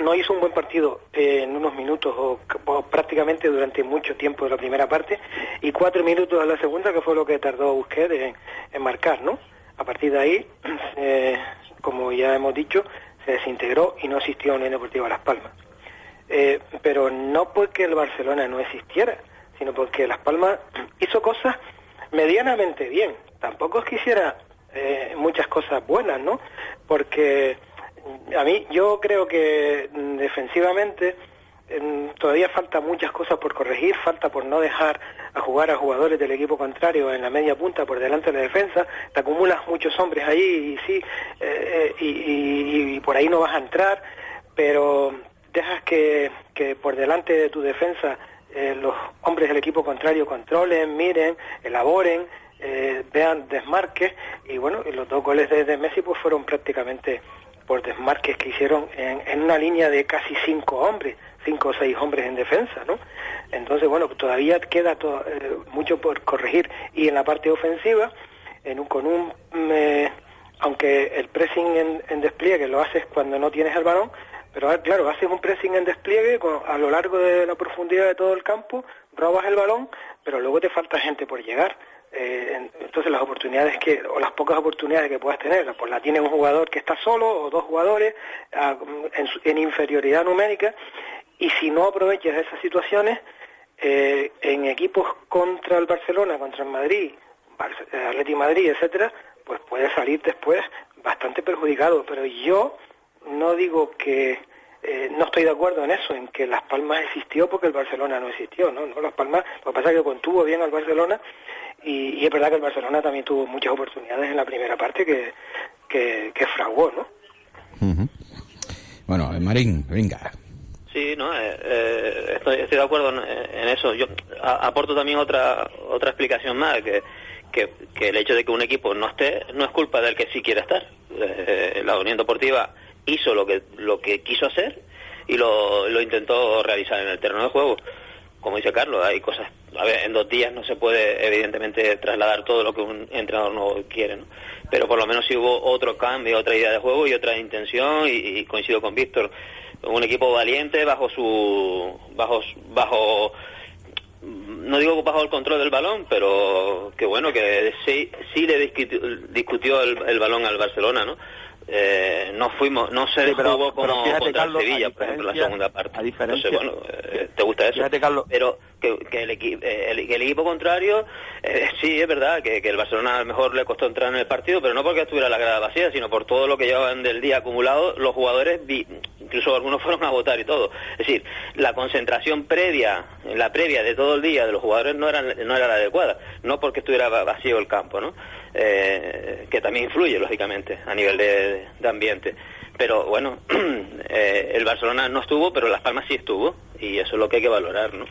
no hizo un buen partido eh, en unos minutos o, prácticamente durante mucho tiempo de la primera parte y cuatro minutos de la segunda, que fue lo que tardó Busquets en, en marcar, ¿no? A partir de ahí, <clears throat> eh, como ya hemos dicho, se desintegró y no existió Unión Deportiva Las Palmas. Eh, pero no porque el Barcelona no existiera, sino porque Las Palmas hizo cosas medianamente bien. Tampoco es que eh, muchas cosas buenas, ¿no? Porque a mí yo creo que mm, defensivamente mm, todavía falta muchas cosas por corregir, falta por no dejar a jugar a jugadores del equipo contrario en la media punta por delante de la defensa, te acumulas muchos hombres ahí y sí, eh, y, y- y por ahí no vas a entrar, pero dejas que, que por delante de tu defensa eh, los hombres del equipo contrario controlen, miren, elaboren, eh, vean desmarques y bueno, los dos goles de, Messi pues fueron prácticamente por desmarques que hicieron en, una línea de casi cinco hombres, cinco o seis hombres en defensa, ¿no? Entonces, bueno, todavía queda eh, mucho por corregir. Y en la parte ofensiva, en un- con un... mm, eh, aunque el pressing en, en despliegue lo haces cuando no tienes el balón, pero ah, claro, haces un pressing en despliegue a lo largo de la profundidad de todo el campo, robas el balón, pero luego te falta gente por llegar. Eh, en- entonces las oportunidades que, o las pocas oportunidades que puedas tener, pues la tiene un jugador que está solo o dos jugadores ah, en, inferioridad numérica y si no aprovechas esas situaciones, eh, en equipos contra el Barcelona, contra el Madrid, eh, Atleti Madrid, etcétera, pues puede salir después bastante perjudicado. Pero yo no digo que eh, no estoy de acuerdo en eso, en que Las Palmas existió porque el Barcelona no existió, ¿no? no Las Palmas, lo que pasa es que contuvo bien al Barcelona y, y es verdad que el Barcelona también tuvo muchas oportunidades en la primera parte que, que, que fraguó, ¿no? Bueno, Marín, venga. Sí, no, eh, eh, estoy, estoy de acuerdo en, en eso. Yo a- aporto también otra otra explicación más que, que que el hecho de que un equipo no esté no es culpa del que sí quiera estar. Eh, la Unión Deportiva hizo lo que lo que quiso hacer y lo, lo intentó realizar en el terreno de juego. Como dice Carlos, hay cosas. A ver, en dos días no se puede, evidentemente, trasladar todo lo que un entrenador no quiere, ¿no? Pero por lo menos sí hubo otro cambio, otra idea de juego y otra intención, y, coincido con Víctor. Un equipo valiente bajo su. bajo. bajo no digo bajo el control del balón, pero que bueno, que sí, sí le discutió, el balón al Barcelona, ¿no? Eh, no fuimos, no se Sí, pero- jugó como pero contra Carlos, el Sevilla, por ejemplo, la segunda parte. a diferencia- Entonces, bueno, eh, ¿te gusta eso? Fíjate, Carlos. Pero que, que el, equi- eh, el, equipo contrario, eh, sí, es verdad, que, que el Barcelona a lo mejor le costó entrar en el partido, pero no porque estuviera la grada vacía, sino por todo lo que llevaban del día acumulado, los jugadores, vi- incluso algunos <laughs> fueron a votar y todo. Es decir, la concentración previa, la previa de todo el día de los jugadores no era, no era la adecuada, no porque estuviera va- vacío el campo, ¿no? Eh, que también influye, lógicamente, a nivel de, de ambiente. Pero bueno, <clears throat> eh, el Barcelona no estuvo, pero Las Palmas sí estuvo, y eso es lo que hay que valorar, ¿no?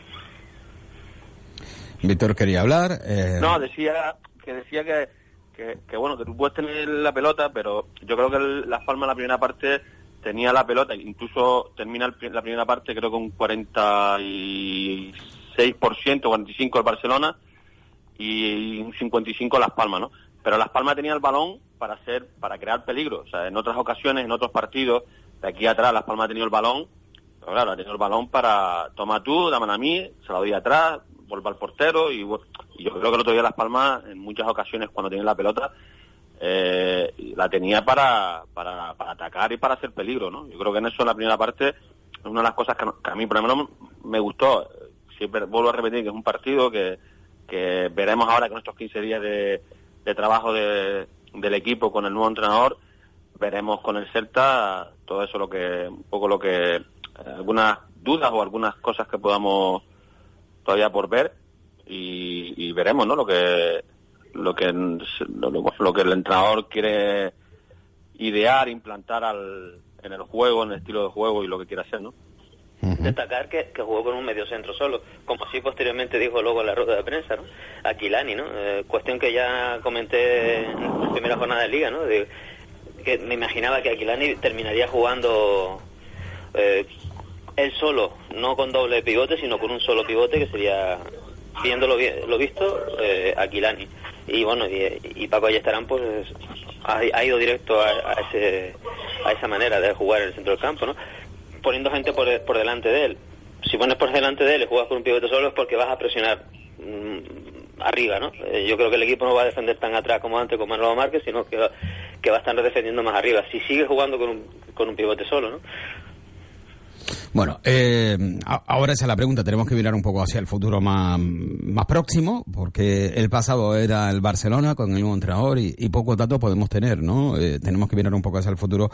Víctor quería hablar. eh, No, decía que decía que, que, que, bueno, que tú puedes tener la pelota, pero yo creo que el- Las Palmas la primera parte tenía la pelota, incluso termina el la primera parte creo con 46%, 45% el Barcelona y un 55 Las Palmas, ¿no? Pero Las Palmas tenía el balón para hacer, para crear peligro, o sea, en otras ocasiones, en otros partidos, de aquí atrás Las Palmas ha tenido el balón, pero claro, ha tenido el balón para, toma tú, dame a mí, se la doy atrás, vuelva al portero y, yo creo que el otro día Las Palmas, en muchas ocasiones cuando tiene la pelota, eh, la tenía para, para, para atacar y para hacer peligro, ¿no? Yo creo que en eso en la primera parte es una de las cosas que, a mí por lo menos me gustó. Siempre vuelvo a repetir que es un partido que, que veremos ahora con estos 15 días de, de trabajo de, del equipo con el nuevo entrenador, veremos con el Celta todo eso lo que, un poco lo que, eh, algunas dudas o algunas cosas que podamos todavía por ver y, veremos, ¿no? Lo que, lo que, lo, lo que el entrenador quiere idear, implantar al, en el juego, en el estilo de juego y lo que quiera hacer, ¿no? Destacar que, que jugó con un medio centro solo, como así posteriormente dijo luego en la rueda de prensa, ¿no? Aquilani, ¿no? Eh, cuestión que ya comenté en la primera jornada de liga, ¿no? Que me imaginaba que Aquilani terminaría jugando eh, él solo, no con doble pivote, sino con un solo pivote que sería, viendo lo, lo visto, eh, Aquilani. Y bueno, y, y Paco Ayestarán pues ha, ha ido directo a, a ese, a esa manera de jugar en el centro del campo, ¿no? Poniendo gente por, por delante de él. Si pones por delante de él y juegas con un pivote solo es porque vas a presionar mm, arriba, ¿no? Eh, yo creo que el equipo no va a defender tan atrás como antes con Manolo Márquez, sino que que va a estar defendiendo más arriba. Si sigue jugando con un, con un pivote solo, ¿no? Bueno, eh, ahora esa es la pregunta. Tenemos que mirar un poco hacia el futuro más, más próximo, porque el pasado era el Barcelona con el nuevo entrenador y, y pocos datos podemos tener, ¿no? Eh, tenemos que mirar un poco hacia el futuro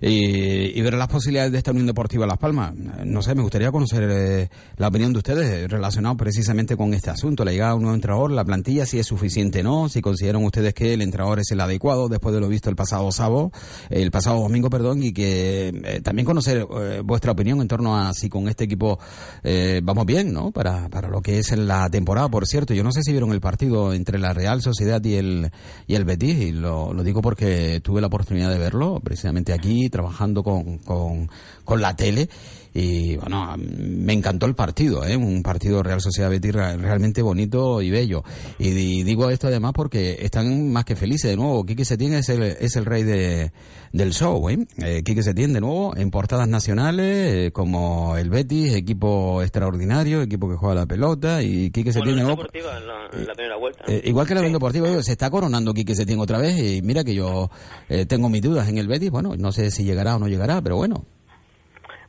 y, y ver las posibilidades de esta Unión Deportiva Las Palmas. No sé, me gustaría conocer eh, la opinión de ustedes relacionado precisamente con este asunto. La llegada de un nuevo entrenador, la plantilla, si es suficiente o no, si consideran ustedes que el entrenador es el adecuado después de lo visto el pasado sábado, el pasado domingo, perdón, y que eh, también conocer eh, vuestra opinión en torno a si con este equipo eh, vamos bien, ¿no? Para, para lo que es la temporada, por cierto. Yo no sé si vieron el partido entre la Real Sociedad y el, y el Betis, y lo, lo digo porque tuve la oportunidad de verlo, precisamente aquí, trabajando con, con, con la tele. Y bueno, me encantó el partido, ¿eh? un partido Real Sociedad Betis re- realmente bonito y bello. Y, di- digo esto además porque están más que felices de nuevo. Quique Setién es el, es el rey de, del show, ¿eh? Eh, Quique Setién de nuevo en portadas nacionales eh, como el Betis, equipo extraordinario, equipo que juega la pelota y Quique Setién de Bueno, nuevo. Deportiva en la, en la primera vuelta. Eh, igual que la Unión Deportiva, digo, se está coronando Quique Setién otra vez y mira que yo eh, tengo mis dudas en el Betis, bueno, no sé si llegará o no llegará, pero bueno.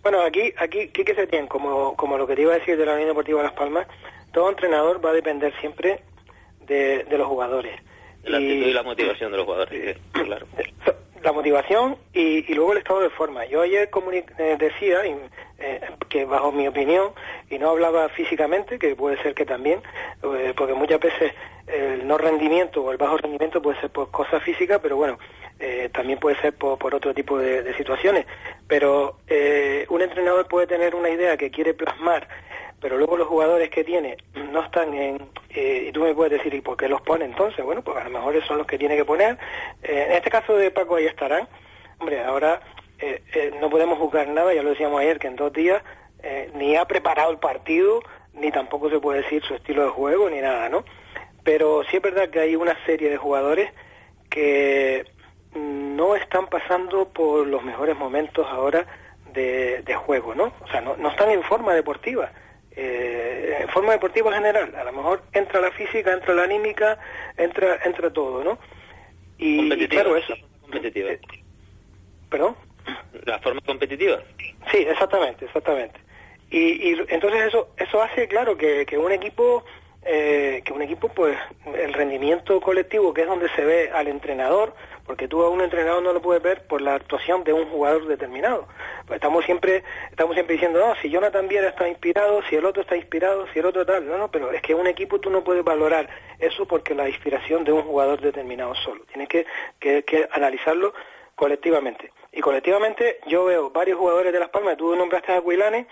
Bueno, aquí, aquí, Quique Setién, como, como lo que te iba a decir de la Unión Deportiva Las Palmas, todo entrenador va a depender siempre de, de los jugadores. La actitud y la motivación de los jugadores, sí, claro. <clears throat> la motivación y, y luego el estado de forma. Yo ayer eh, decía y, eh, que bajo mi opinión, y no hablaba físicamente, que puede ser que también, eh, porque muchas veces el no rendimiento o el bajo rendimiento puede ser por cosas físicas, pero bueno, eh, también puede ser por, otro tipo de, situaciones. Pero eh, un entrenador puede tener una idea que quiere plasmar, pero luego los jugadores que tiene no están en... eh, y tú me puedes decir, ¿y por qué los pone entonces? Bueno, pues a lo mejor son los que tiene que poner. En este caso de Paco ahí estarán. Hombre, ahora no podemos juzgar nada, ya lo decíamos ayer, que en dos días ni ha preparado el partido, ni tampoco se puede decir su estilo de juego, ni nada, ¿no? Pero sí es verdad que hay una serie de jugadores que no están pasando por los mejores momentos ahora de, de juego, ¿no? O sea, no, no están en forma deportiva. Eh, en forma deportiva en general, a lo mejor entra la física, entra la anímica, entra entra todo, ¿no? Y, claro, eso. la forma competitiva. ¿Perdón? La forma competitiva. Sí, exactamente, exactamente. Y, y entonces eso eso hace, claro, que, que un equipo eh, que un equipo, pues, el rendimiento colectivo, que es donde se ve al entrenador, porque tú a un entrenador no lo puedes ver por la actuación de un jugador determinado. Pues estamos siempre estamos siempre diciendo, no, si Jonathan Viera está inspirado, si el otro está inspirado, si el otro tal, no, no, pero es que un equipo tú no puedes valorar eso porque la inspiración de un jugador determinado solo. Tienes que, que, que analizarlo colectivamente. Y colectivamente yo veo varios jugadores de Las Palmas, tú nombraste a Aguilane,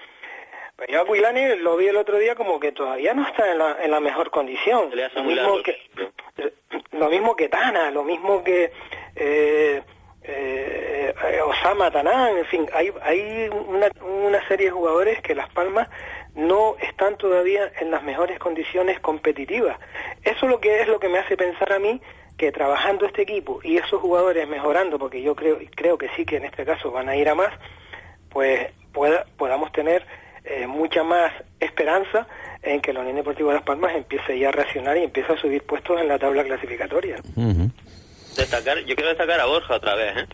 pero yo a Aguilane lo vi el otro día como que todavía no está en la, en la mejor condición. Lo mismo, que, lo mismo que Tana, lo mismo que eh, eh, eh, Osama Tanán, en fin, hay, hay una, una serie de jugadores que Las Palmas no están todavía en las mejores condiciones competitivas. Eso es lo que es lo que me hace pensar a mí que trabajando este equipo y esos jugadores mejorando, porque yo creo creo que sí que en este caso van a ir a más, pues pueda, podamos tener eh, mucha más esperanza en que la Unión Deportiva Las Palmas empiece ya a reaccionar y empiece a subir puestos en la tabla clasificatoria. Destacar, yo quiero destacar a Borja otra vez, ¿eh?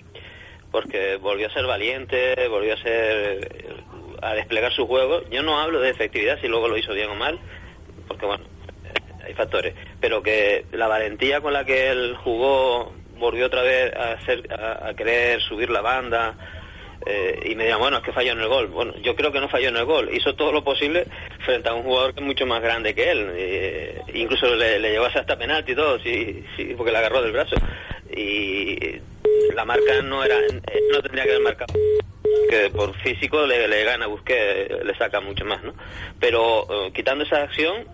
porque volvió a ser valiente, volvió a ser a desplegar su juego. Yo no hablo de efectividad si luego lo hizo bien o mal, porque bueno, eh, hay factores, pero que la valentía con la que él jugó volvió otra vez a, hacer, a, a querer subir la banda eh, y me dirán, bueno, es que falló en el gol. Bueno, yo creo que no falló en el gol. Hizo todo lo posible frente a un jugador que es mucho más grande que él. Eh, incluso le, le llevó hasta penalti todo, sí, sí, porque le agarró del brazo. Y la marca no era, eh, no tendría que haber marcado que por físico le, le gana Busqué, le saca mucho más, ¿no? Pero quitando esa acción,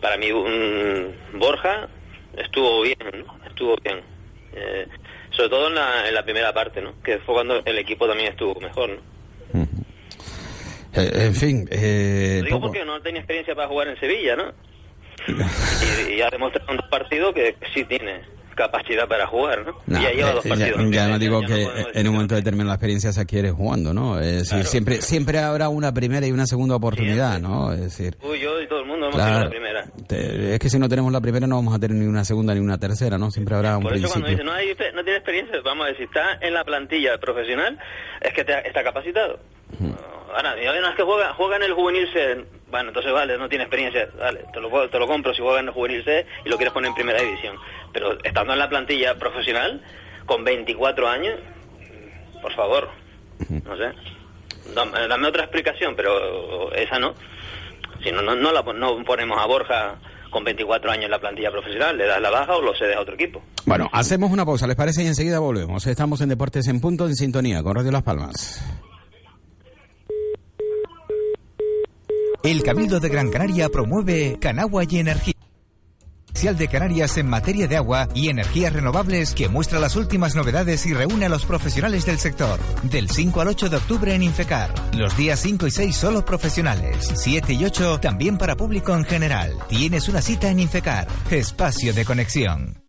para mí un Borja estuvo bien, ¿no? estuvo bien. Sobre todo en la, en la primera parte, ¿no? Que fue cuando el equipo también estuvo mejor, ¿no? Eh, en fin, eh, Lo digo poco- porque no tenía experiencia para jugar en Sevilla, ¿no? <laughs> y, y ya demostrado en dos partidos que sí tiene capacidad para jugar, ¿no? No, y ya lleva eh, dos partidos. Ya, no digo ya que en un momento determinado la experiencia se adquiere jugando, ¿no? Es decir, Claro. siempre siempre habrá una primera y una segunda oportunidad, ¿no? Es decir, Uy, yo y todo el mundo hemos Claro. tenido la primera. te- es que si no tenemos la primera no vamos a tener ni una segunda ni una tercera, ¿no? Siempre habrá un Por eso cuando principio. dice no, hay, no tiene experiencia, vamos a decir, está en la plantilla profesional, es que te- está capacitado. Ahora, si no es que juega, juega en el juvenil C, bueno, entonces vale, no tiene experiencia, vale, te lo, te lo compro si juega en el juvenil C y lo quieres poner en primera división. Pero estando en la plantilla profesional, con 24 años, por favor, no sé, dame, dame otra explicación, pero esa no. Si no, no, no, la, no ponemos a Borja con 24 años en la plantilla profesional, le das la baja o lo cedes a otro equipo. Bueno, hacemos una pausa, ¿les parece? Y enseguida volvemos. Estamos en Deportes en Punto, en sintonía con Radio Las Palmas. El Cabildo de Gran Canaria promueve Canagua y Energía. De Canarias en materia de agua y energías renovables que muestra las últimas novedades y reúne a los profesionales del sector. Del 5 al 8 de octubre en Infecar. Los días 5 y 6 solo profesionales. 7 y 8 también para público en general. Tienes una cita en Infecar. Espacio de conexión.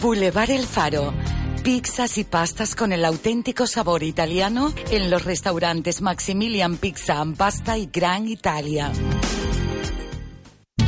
Boulevard El Faro. Pizzas y pastas con el auténtico sabor italiano en los restaurantes Maximilian Pizza and Pasta y Gran Italia.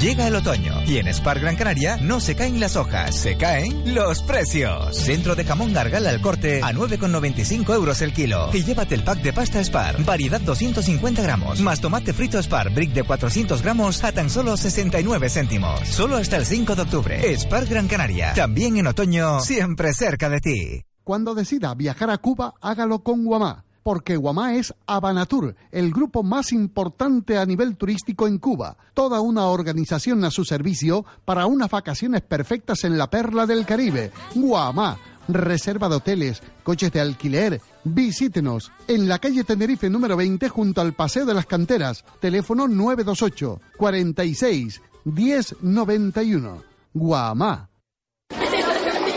Llega el otoño y en Spar Gran Canaria no se caen las hojas, se caen los precios. Centro de jamón gargala al corte a 9,95 euros el kilo. Y llévate el pack de pasta Spar, variedad 250 gramos, más tomate frito Spar, brick de 400 gramos a tan solo 69 céntimos. Solo hasta el 5 de octubre. Spar Gran Canaria, también en otoño, siempre cerca de ti. Cuando decida viajar a Cuba, hágalo con Guamá, porque Guamá es Habanatur, el grupo más importante a nivel turístico en Cuba. Toda una organización a su servicio para unas vacaciones perfectas en la perla del Caribe. Guamá. Reserva de hoteles, coches de alquiler. Visítenos en la calle Tenerife número 20 junto al Paseo de las Canteras. Teléfono 928 46 1091. Guamá.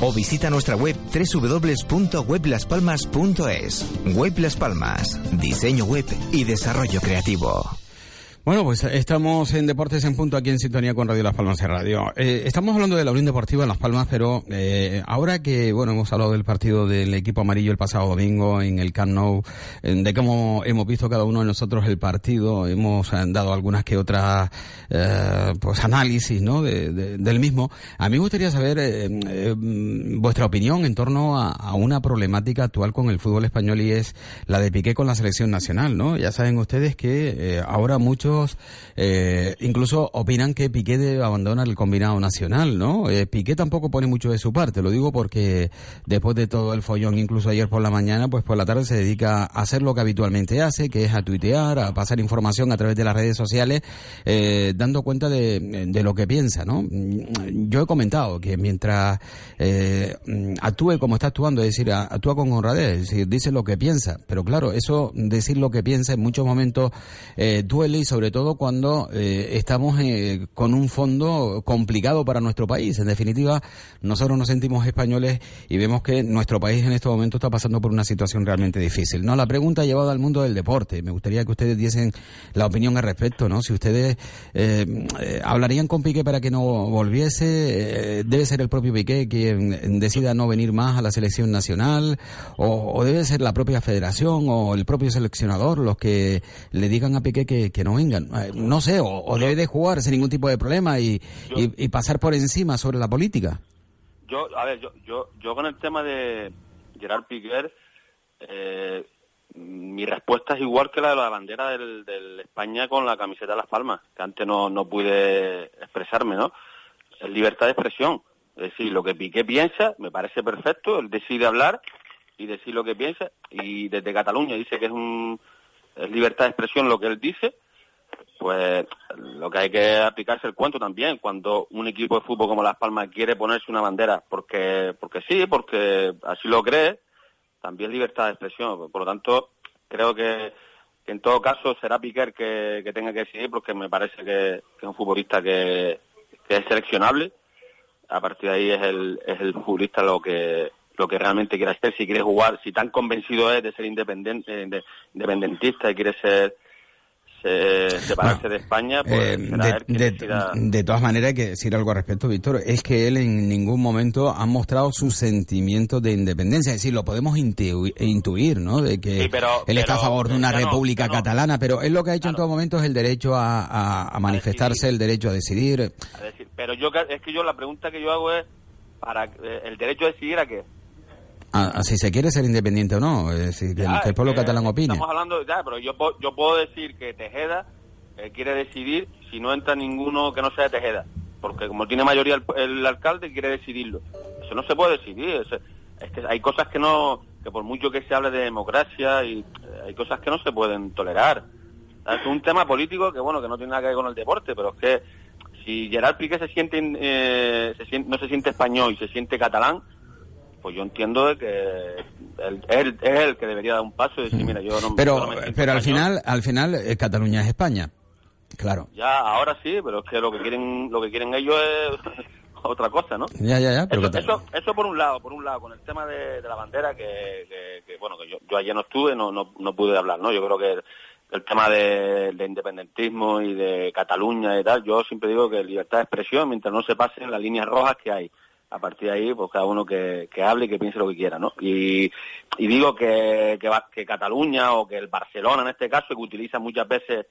o visita nuestra web www.weblaspalmas.es. Web Las Palmas, diseño web y desarrollo creativo. Bueno, pues estamos en Deportes en Punto aquí en sintonía con Radio Las Palmas de Radio. Eh, estamos hablando de la Unión Deportiva en Las Palmas, pero eh, ahora que, bueno, hemos hablado del partido del equipo amarillo el pasado domingo en el Camp Nou, eh, de cómo hemos visto cada uno de nosotros el partido, hemos eh, dado algunas que otras, pues análisis, ¿no? De- de- del mismo. A mí me gustaría saber vuestra opinión en torno a, a una problemática actual con el fútbol español y es la de Piqué con la selección nacional, ¿no? Ya saben ustedes que ahora muchos eh, incluso opinan que Piqué debe abandonar el combinado nacional, ¿no? Eh, Piqué tampoco pone mucho de su parte, lo digo porque después de todo el follón, incluso ayer por la mañana, pues por la tarde se dedica a hacer lo que habitualmente hace, que es a tuitear, a pasar información a través de las redes sociales, eh, dando cuenta de, de lo que piensa, ¿no? Yo he comentado que mientras eh, actúe como está actuando, es decir, actúa con honradez, es decir, dice lo que piensa, pero claro, eso, decir lo que piensa en muchos momentos duele y sobre sobre todo cuando eh, estamos eh, con un fondo complicado para nuestro país. En definitiva, nosotros nos sentimos españoles y vemos que nuestro país en este momento está pasando por una situación realmente difícil. No, la pregunta ha llevado al mundo del deporte. Me gustaría que ustedes diesen la opinión al respecto, ¿no? Si ustedes eh, hablarían con Piqué para que no volviese, eh, debe ser el propio Piqué quien decida no venir más a la selección nacional, o, o debe ser la propia federación o el propio seleccionador los que le digan a Piqué que, que no vengan. Eh, no sé, o, o debe de jugar sin ningún tipo de problema y, y, y pasar por encima sobre la política. Yo, a ver, yo, yo, yo con el tema de Gerard Piquer, eh, mi respuesta es igual que la de la bandera del, del España con la camiseta de Las Palmas, que antes no, no pude expresarme, ¿no? Es libertad de expresión. Es decir, lo que Piqué piensa me parece perfecto, él decide hablar y decir lo que piensa, y desde Cataluña dice que es, un, es libertad de expresión lo que él dice, pues lo que hay que aplicarse el cuento también. Cuando un equipo de fútbol como Las Palmas quiere ponerse una bandera porque porque sí porque así lo cree también libertad de expresión. Por lo tanto creo que, en todo caso será Piquer que, que tenga que decidir porque me parece que, es un futbolista que, es seleccionable. A partir de ahí es el futbolista lo que lo que realmente quiere hacer. Si quiere jugar si tan convencido es de ser independiente de- independentista y quiere ser se- separarse de España, pues Eh, será de, él que de- decida. de todas maneras, hay que decir algo al respecto, Víctor. Es que él en ningún momento ha mostrado su sentimiento de independencia. Es decir, lo podemos intu- intuir, ¿no? De que Sí, pero- él está a favor de una ya no, república no. catalana, pero él lo que ha hecho en todo momento es el derecho a, a- a manifestarse, el derecho a decidir. a decir, pero yo es que yo la pregunta que yo hago es para eh, el derecho a decidir a qué. A, a si se quiere ser independiente o no. Es decir, que, el- Ya, que el pueblo catalán opine. Estamos hablando, ya, pero yo, yo puedo decir que Tejeda eh, quiere decidir si no entra ninguno que no sea Tejeda. Porque como tiene mayoría el, el alcalde, quiere decidirlo. Eso no se puede decidir. Es, es que hay cosas que no, que por mucho que se hable de democracia, y eh, hay cosas que no se pueden tolerar. Es un tema político que, bueno, que no tiene nada que ver con el deporte, pero es que si Gerard Piqué se siente, eh, se siente- no se siente español y se siente catalán, pues yo entiendo de que él, él- es él que debería dar un paso y decir, mira, yo no, Pero, me pero al final, al final, eh, Cataluña es España. Claro. Ya, ahora sí, pero es que lo que quieren, lo que quieren ellos es <laughs> otra cosa, ¿no? Ya, ya, ya. Pero Eso, eso, eso por un lado, por un lado, con el tema de, de la bandera, que, que- que, bueno, que yo, yo ayer no estuve, no, no, no pude hablar, ¿no? Yo creo que el tema de, de independentismo y de Cataluña y tal, yo siempre digo que libertad de expresión, mientras no se pasen las líneas rojas que hay. A partir de ahí, pues cada uno que, que hable y que piense lo que quiera, ¿no? Y, digo que, que, Cataluña o que el Barcelona en este caso, que utiliza muchas veces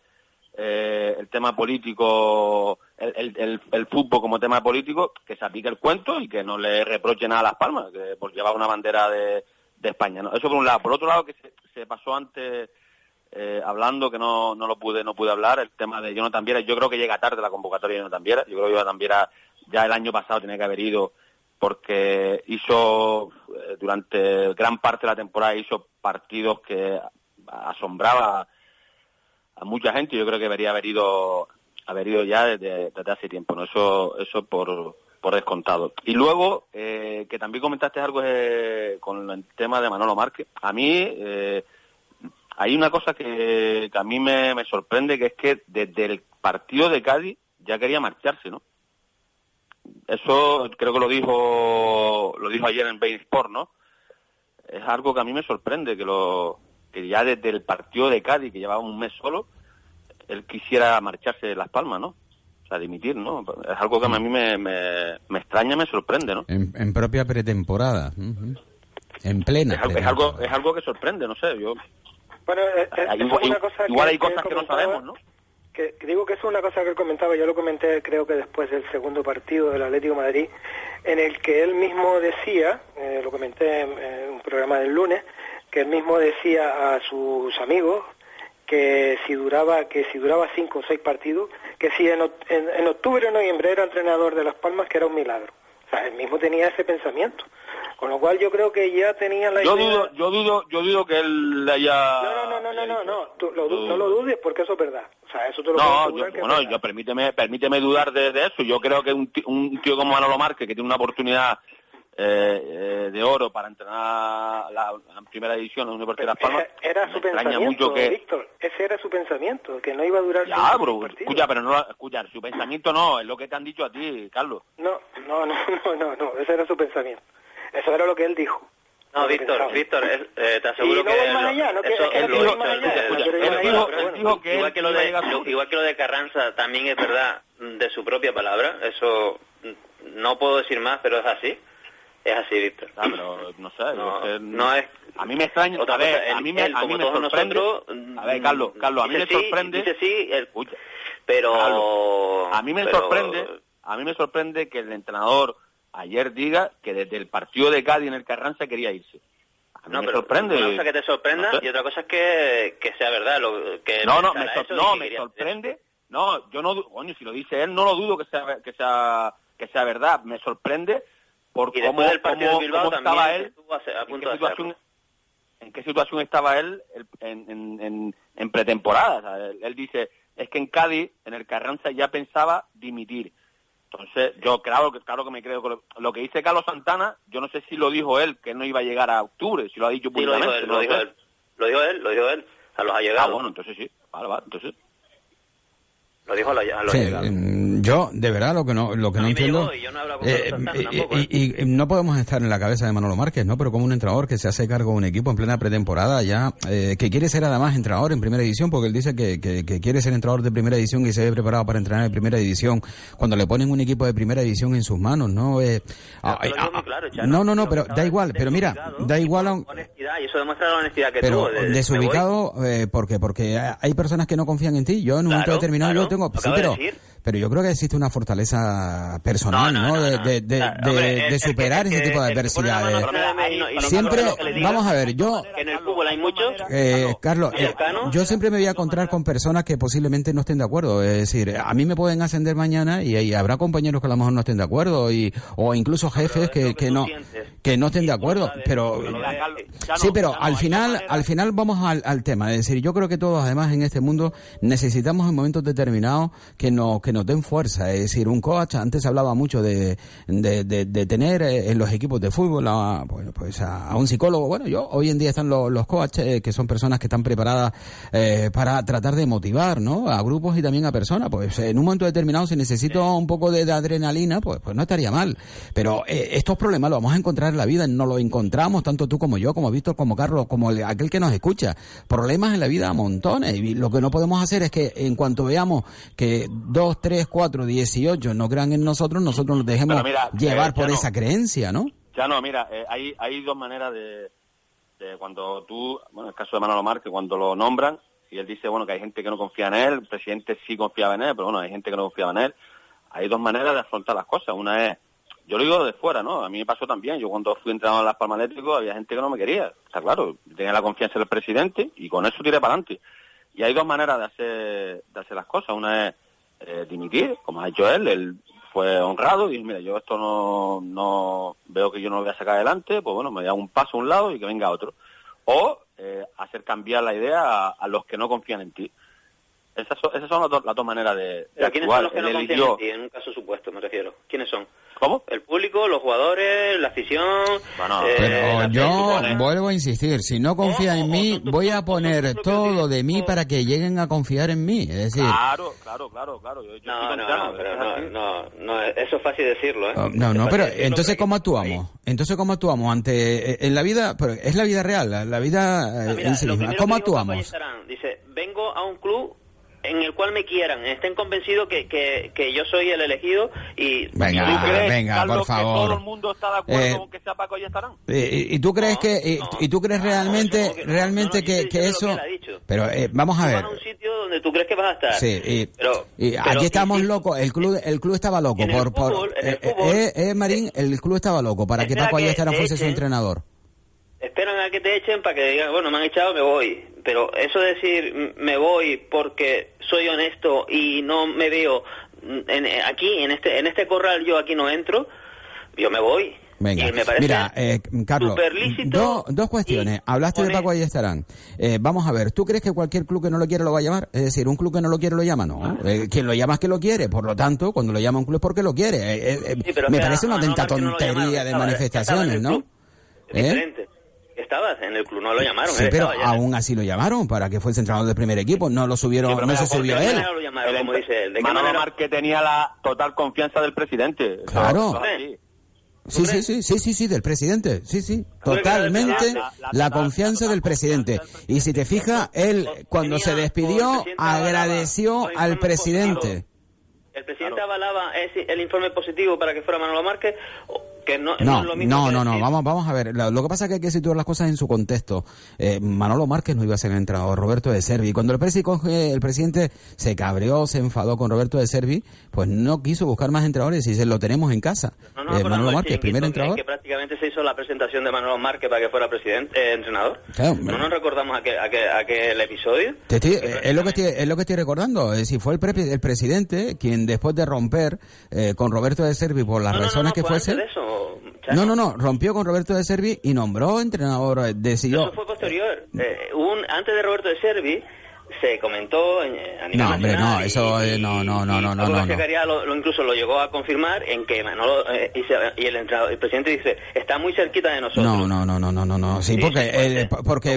eh, el tema político, el, el, fútbol como tema político, que se aplique el cuento y que no le reproche nada a Las Palmas, que por llevar una bandera de, de España. ¿no? Eso por un lado. Por otro lado, que se, se pasó antes eh, hablando, que no, no lo pude no pude hablar, el tema de Jonathan Viera. Yo creo que llega tarde la convocatoria de Jonathan Viera. Yo creo que Jonathan Viera ya el año pasado tenía que haber ido porque hizo eh, durante gran parte de la temporada hizo partidos que asombraba a mucha gente yo creo que debería haber ido haber ido ya desde, desde hace tiempo no eso eso por por descontado. Y luego eh, que también comentaste algo eh, con el tema de Manolo Márquez. A mí eh, hay una cosa que, que a mí me, me sorprende que es que desde el partido de Cádiz ya quería marcharse no eso creo que lo dijo lo dijo ayer en Bein Sport no es algo que a mí me sorprende que lo que ya desde el partido de Cádiz que llevaba un mes solo él quisiera marcharse de Las Palmas, ¿no? O sea, dimitir, ¿no? Es algo que a mí me, me, me extraña, me sorprende, ¿no? En, en propia pretemporada. En plena. Es, algo- es algo es algo que sorprende, no sé, yo Bueno, eh, eh, Hay- eso es igual- una cosa igual que- hay que cosas que no sabemos, ¿no? Que, digo que es una cosa que él comentaba, yo lo comenté creo que después del segundo partido del Atlético de Madrid, en el que él mismo decía, eh, lo comenté en, un programa del lunes, que él mismo decía a sus amigos que si duraba que si duraba cinco o seis partidos, que si en, en octubre o noviembre era entrenador de Las Palmas, que era un milagro. Él mismo tenía ese pensamiento. Con lo cual yo creo que ya tenía la yo idea... dudo yo dudo yo dudo que él haya No, no, no, no, no, no, tú lo du- no lo dudes porque eso es verdad. O sea, eso te lo No, yo, que bueno, yo permíteme, permíteme dudar de, de eso. Yo creo que un, ti- un tío como Manolo Márquez, que tiene una oportunidad eh, de oro para entrenar la, la primera división en Universidad de Las Palmas. Era su pensamiento, mucho que Víctor. Ese era su pensamiento, que no iba a durar ya, bro, escucha, pero no, escucha, su pensamiento no, es lo que te han dicho a ti, Carlos. No, no, no, <laughs> no, no, no, ese era su pensamiento. Eso era lo que él dijo. No, Víctor, pensaba. Víctor, es- eh, te aseguro no que... más lo- allá, no eso es que dijo- dijo que igual que lo de llegar a lo- igual que lo de Carranza también es verdad de su propia palabra, eso no puedo decir más, pero es así. Es así, Víctor. Ah, pero no sé, No, es que- no es A mí me extraña, Otra a ver, cosa, él- a mí me, él, a mí me sorprende, nosotros, a ver, Carlos, Carlos, a mí me sí, sorprende, dice sí, él- pero Carlos, a mí me pero- sorprende, a mí me sorprende que el entrenador ayer diga que desde el partido de Cádiz en el Carranza quería irse. A mí No, me pero sorprende. Una cosa que te sorprenda No sé. y otra cosa es que, que sea verdad. Lo, que No, no, me, sor- no, me sorprende. No, yo no, coño, si lo dice él, no lo dudo que sea que sea que sea verdad. Me sorprende por Y cómo, del partido cómo- de Bilbao cómo estaba él, a, a en punto qué situación, en qué situación estaba él en, en, en, pretemporada. O sea, él, él dice, es que en Cádiz, en el Carranza, ya pensaba dimitir. Entonces, yo claro que claro que me creo que lo, lo que dice Carlos Santana, yo no sé si lo dijo él, que él no iba a llegar a octubre, si lo ha dicho Sí, lo dijo públicamente. él, no lo dijo él. Lo dijo él, lo dijo él. A los Ah, bueno, entonces sí. Vale, vale, entonces. Lo dijo a los, a Sí, mm, yo de verdad lo que no lo que A no entiendo y yo no eh, tampoco, ¿eh? y, y no podemos estar en la cabeza de Manolo Márquez, ¿no? Pero como un entrenador que se hace cargo de un equipo en plena pretemporada ya eh, que quiere ser además entrenador en primera división porque él dice que, que, que quiere ser entrenador de primera división y se ve preparado para entrenar en primera división cuando le ponen un equipo de primera división en sus manos, ¿no? Eh, ah, lo ah, claro, Chano. no, no, no, Lo pero da igual, pero mira, da igual a un- honestidad, y eso demuestra la honestidad que pero tuvo. de- desubicado, eh, ¿por qué? Porque hay personas que no confían en ti. Yo en un momento Claro, determinado claro, yo tengo... Sí, acabo de pero, decir. Pero yo creo que existe una fortaleza personal, No, de, no. de, de, Claro, de- hombre, el- de el que- superar el ese tipo de adversidades. Siempre, vamos a ver, yo... en el fútbol hay muchos Eh, Carlos, eh, cercanos. yo siempre me voy a encontrar con personas que posiblemente no estén de acuerdo. Es decir, a mí me pueden ascender mañana y, y habrá compañeros que a lo mejor no estén de acuerdo y o incluso jefes que, que no que no estén de acuerdo. Pero sí, pero al final al final vamos al, al tema. Es decir, yo creo que todos además en este mundo necesitamos en momentos determinados que nos que nos den fuerza. Es decir, un coach antes se hablaba mucho de, de, de- de tener eh, en los equipos de fútbol a, bueno, pues a, a un psicólogo. Bueno, yo hoy en día están los, los coaches eh, que son personas que están preparadas eh, para tratar de motivar, ¿no? A grupos y también a personas. Pues en un momento determinado si necesito un poco de, de adrenalina, pues pues no estaría mal. Pero eh, estos problemas los vamos a encontrar en la vida, no los encontramos tanto tú como yo, como Víctor, como Carlos, como el- aquel que nos escucha. Problemas en la vida a montones. Y lo que no podemos hacer es que en cuanto veamos que dos, tres, cuatro, dieciocho no crean en nosotros, nosotros nos dejemos mira, llevar eh, por esa creencia, ¿no? Ya no, mira, eh, hay, hay dos maneras de, de cuando tú, bueno, en el caso de Manolo Márquez, cuando lo nombran, y él dice, bueno, que hay gente que no confía en él, el presidente sí confiaba en él, pero bueno, hay gente que no confiaba en él. Hay dos maneras de afrontar las cosas. Una es, yo lo digo de fuera, ¿no? A mí me pasó también. Yo cuando fui entrenador en Las Palmas había gente que no me quería. Está claro, tenía la confianza en el presidente y con eso tiré para adelante. Y hay dos maneras de hacer, de hacer las cosas. Una es eh, dimitir, como ha hecho él. Él fue honrado y mira, yo esto no, no veo que yo no lo voy a sacar adelante, pues bueno, me voy a dar un paso a un lado y que venga otro. O eh, hacer cambiar la idea a los que no confían en ti. Esas son, esas son las, dos, las dos maneras de, de ¿Pero quiénes son los que no confían en ti? En un caso supuesto, me refiero. ¿Quiénes son? ¿Cómo? El público, los jugadores, la afición. eh, Pero la yo prensa. vuelvo a insistir, si no confía en mí, voy a poner todo de mí para que lleguen a confiar en mí. Es decir, Claro, claro, claro, claro. Yo, yo No, no, no, pero no, así. no, no, eso es fácil decirlo, ¿eh? Oh, no, no, pero entonces ¿cómo actuamos? Entonces ¿cómo actuamos ante eh, en la vida? Pero es la vida real, la, la vida eh, Ah, mira, en sí misma. ¿Cómo actuamos? Dice, vengo a un club en el cual me quieran, estén convencidos que, que, que yo soy el elegido y... Venga, ¿Tú crees, venga, Carlos, por que todo favor. el mundo está de acuerdo Eh, con que sea Paco y estarán? Eh, ¿Y, y tú crees que y, y tú crees realmente realmente que, que eso? Pero eh, vamos a Tú ver. vas a un sitio donde tú crees que vas a estar. Sí, y, Pero, y pero- aquí estamos locos. El club, el club estaba loco En el por, por fútbol, en el eh, fútbol- eh, eh, Marín, el club estaba loco para que Paco Ayestarán fuese su entrenador. esperan a que te echen para que digan, bueno, me han echado, me voy. Pero eso de decir, me voy porque soy honesto y no me veo mm, en- aquí, en este, en este corral, yo aquí no entro, yo me voy. Venga, Y me parece mira, eh, Carlos, do- dos cuestiones. Hablaste de Paco Ayestarán. Eh, vamos a ver, ¿tú crees que cualquier club que no lo quiere lo va a llamar? Es decir, un club que no lo quiere lo llama, ¿no? Eh, quien lo llama es que lo quiere. Por lo tanto, cuando lo llama un club es porque lo quiere. Eh, eh, eh, Sí, me es parece una a Manolo auténtica Marque no lo llamaron, tontería de manifestaciones, ¿no? ¿Eh? Diferente. Estabas en el club, no lo llamaron. Sí, él pero aún así lo llamaron para que fuese entrenador del primer equipo. No lo subieron, Sí, no se subió ¿De qué él. lo llamaron, como dice él? ¿De Manolo manera? Márquez tenía la total confianza del presidente. Claro. Sí, sí, sí, sí, sí, sí, del presidente, sí, sí, ¿Tú crees que totalmente la- la- la la- confianza del presidente. Y si te fijas, él cuando se despidió agradeció al presidente. El presidente avalaba el informe positivo para que fuera Manolo Márquez, que no, No, es lo mismo no, que no, vamos, vamos a ver. Lo, lo que pasa es que hay que situar las cosas en su contexto. Eh, Manolo Márquez no iba a ser el entrenador, Roberto de Servi. Cuando el, presi coge- el presidente se cabreó, se enfadó con Roberto de Servi, pues no quiso buscar más entrenadores y se lo tenemos en casa. Eh, Manolo no, Márquez, primer entrenador. Que prácticamente se hizo la presentación de Manolo Márquez para que fuera presidente, eh, entrenador. Claro, no nos recordamos aquel, aquel, aquel episodio. Te estoy- es lo que estoy, es lo que estoy recordando. Es decir, fue el, pre- el presidente quien después de romper con Roberto de Servi por las razones que fue fuese. antes de Chano. No, no, no, rompió con Roberto de Servi y nombró entrenador, eh, decidió. Eso fue posterior. Eh, un, antes de Roberto de Servi, se comentó en- a nivel No, hombre, no, y- eso eh, no, no, no, no, no, no, lo, lo incluso lo llegó a confirmar en que Manolo eh, y, se- y el presidente dice está muy cerquita de nosotros. No, no, no, no, no, no, no, sí, Sí, porque, sí, puede eh, ser. po- porque,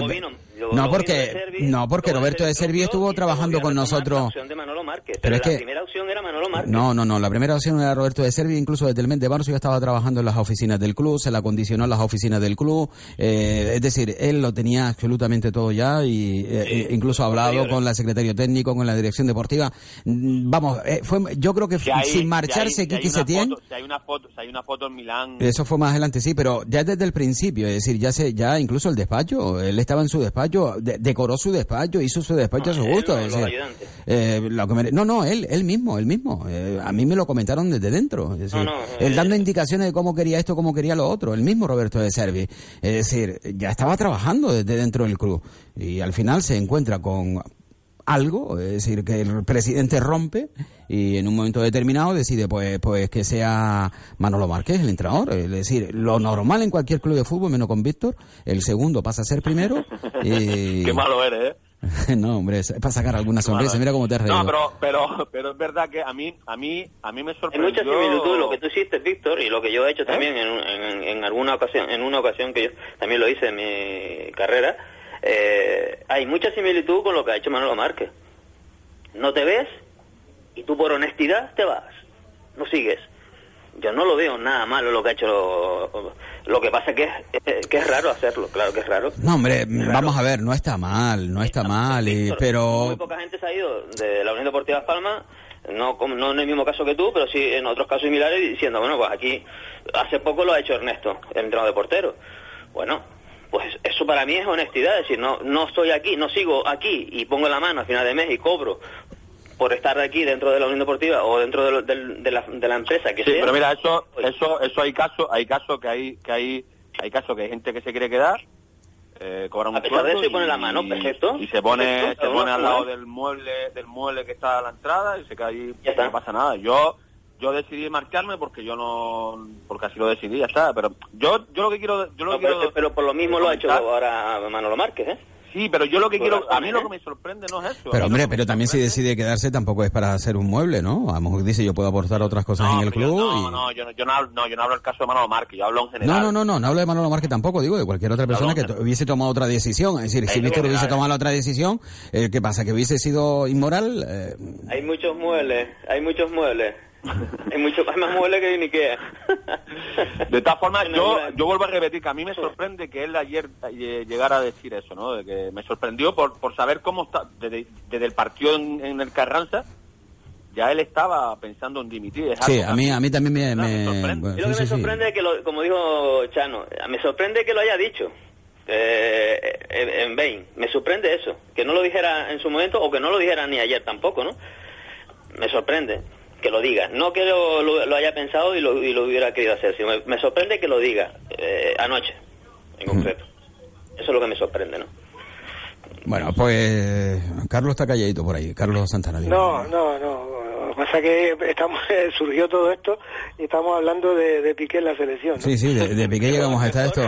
No, porque, vino de Servi, no, porque Roberto de Servi estuvo trabajando con La nosotros. opción de Manolo Márquez, Pero pero, es la que- primera opción era Manolo Márquez. No, no, no. La primera opción era Roberto de Servi. Incluso desde el mes de marzo ya estaba trabajando en las oficinas del club. Se la condicionó en las oficinas del club. eh, es decir, él lo tenía absolutamente todo ya y eh, incluso ha hablado con el secretario técnico, con la dirección deportiva. Mm, Vamos, eh, fue, yo creo que Si hay- sin si marcharse hay- si hay Setién. foto- Si hay una foto, si hay una foto en Milán. Eso fue más adelante, sí, pero ya desde el principio, es decir, ya se, ya incluso el despacho, él estaba en su despacho, de- decoró su despacho, hizo su despacho a su gusto. no, es los decir, ayudantes. eh, lo que me- no, no, él, él mismo, él mismo. Eh, a mí me lo comentaron desde dentro. Es decir, No, no, él eh, dando indicaciones de cómo quería esto, cómo quería lo otro. El mismo Roberto de Servi. Es decir, ya estaba trabajando desde dentro del club. Y al final se encuentra con algo, es decir, que el presidente rompe y en un momento determinado decide pues pues que sea Manolo Márquez el entrenador, es decir, lo normal en cualquier club de fútbol, menos con Víctor, el segundo pasa a ser primero <laughs> y... Qué malo eres, ¿eh? <laughs> no, hombre, es para sacar alguna sonrisa, mira cómo te has reído. No, pero, pero, pero es verdad que a mí, a mí, a mí me Hay sorprendió. mucha similitud lo que tú hiciste, Víctor, y lo que yo he hecho también en, en, en alguna ocasión, en una ocasión que yo también lo hice en mi carrera. Eh, hay mucha similitud con lo que ha hecho Manolo Márquez. No te ves y tú por honestidad te vas, no sigues. Yo no lo veo nada malo lo que ha hecho. Lo, lo que pasa que es, eh, que es raro hacerlo, claro que es raro. No, hombre, vamos a ver, no está mal, no está mal, y, Muy pero... poca gente se ha ido de la Unión Deportiva Las Palmas, no, como- no en el mismo caso que tú, pero sí en otros casos similares, diciendo, bueno, pues aquí hace poco lo ha hecho Ernesto, el entrenador de portero. Bueno, pues eso para mí es honestidad, es decir, no, no estoy aquí, no sigo aquí y pongo la mano a final de mes y cobro por estar aquí dentro de la Unión Deportiva o dentro de, lo- del- de la, de la empresa que Sí, sea. pero mira, eso, eso, eso hay casos, hay casos que hay, que hay, hay casos que hay gente que se quiere quedar, eh, cobra un A pesar de eso y pone la mano, perfecto. Y se pone, Perfecto, se pone al lado del mueble, del mueble que está a la entrada y se queda allí, y no pasa nada. Yo, yo decidí marcharme porque yo no, porque así lo decidí, ya está. Pero yo, yo lo que quiero, yo lo No, que pero, quiero pero por lo mismo lo ha hecho ahora Manolo Márquez, ¿eh? Sí, pero yo lo que Por quiero, a mí lo ¿eh? que me sorprende no es eso. Pero hombre, pero también si decide quedarse tampoco es para hacer un mueble, ¿no? A lo mejor dice yo puedo aportar otras cosas en el pero yo- club no, y... no, yo no, yo no hablo, no, yo no hablo del caso de Manolo Márquez, yo hablo en general. No, no, no, no, no hablo de Manolo Márquez tampoco, digo de cualquier otra persona que hubiese tomado otra decisión. Es decir, si Víctor hubiese tomado otra decisión, eh, ¿qué pasa? ¿Que hubiese sido inmoral? Eh, Hay muchos muebles, hay muchos muebles. Hay, mucho, más muebles que en Ikea. De todas formas, yo, yo vuelvo a repetir que a mí me sorprende que él ayer eh, llegara a decir eso, ¿no? De que me sorprendió por, por saber cómo está, desde, desde el partido en, en el Carranza, ya él estaba pensando en dimitir. Es sí, a mí, a mí también me... me- bueno, Y lo que sí, me sí, sí. sorprende es que, lo- como dijo Chano, me sorprende que lo haya dicho eh, en, en Bain. Me sorprende eso, que no lo dijera en su momento o que no lo dijera ni ayer tampoco, ¿no? Me sorprende que lo diga. No que lo, lo- lo haya pensado y lo, y lo hubiera querido hacer, sino me, me sorprende que lo diga eh, anoche, en concreto. Eso es lo que me sorprende, ¿no? Bueno, pues Carlos está calladito por ahí, Carlos Santana. No, no, no. Pasa que estamos, <laughs> surgió todo esto y estamos hablando de, de Piqué en la selección. ¿no? Sí, sí, de, de Piqué llegamos hasta esto.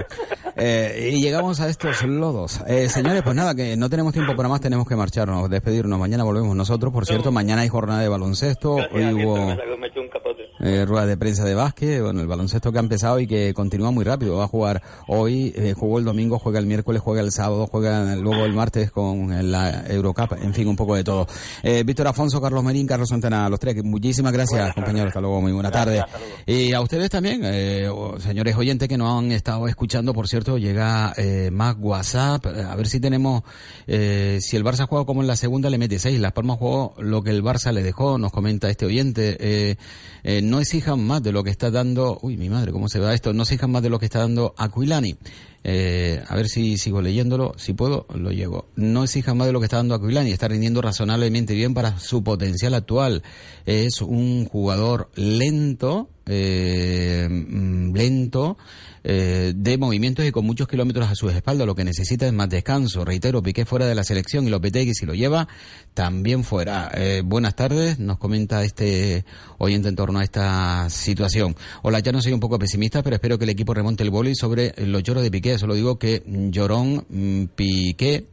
Eh, y llegamos a estos lodos. Eh, señores, pues nada, que no tenemos tiempo para más, tenemos que marcharnos, despedirnos. Mañana volvemos nosotros, por cierto, mañana hay jornada de baloncesto. Hoy hubo Me eché un capote. Eh, rueda de prensa de básquet, bueno, el baloncesto que ha empezado y que continúa muy rápido. Va a jugar hoy, eh, jugó el domingo, juega el miércoles, juega el sábado, juega luego el martes con la Eurocup, en fin, un poco de todo. Eh, Víctor Afonso, Carlos Merín, Carlos Santana, los tres, muchísimas gracias, compañeros. Hasta luego, muy buena tarde. Y a ustedes también, eh, señores oyentes que nos han estado escuchando, por cierto, llega eh, más WhatsApp, eh, a ver si tenemos, eh, si el Barça juega como en la segunda, le mete seis. Las Palmas jugó lo que el Barça le dejó, nos comenta este oyente. Eh, eh, no exijan más de lo que está dando, uy, mi madre, ¿cómo se va esto? No exijan más de lo que está dando Aquilani. Eh, a ver si sigo leyéndolo, si puedo, lo llevo. No exijan más de lo que está dando Aquilani, está rindiendo razonablemente bien para su potencial actual. Es un jugador lento, eh, mm, lento, eh, de movimientos y con muchos kilómetros a su espalda. Lo que necesita es más descanso. Reitero, Piqué fuera de la selección y Lopetegui si lo lleva, también fuera. Eh, buenas tardes, nos comenta este oyente en torno a esta situación. Hola, ya no soy un poco pesimista, pero espero que el equipo remonte el boli sobre los lloros de Piqué. Solo digo que Llorón, mm, Piqué,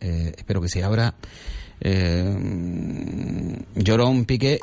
eh, espero que se abra. Eh, mm, Llorón, Piqué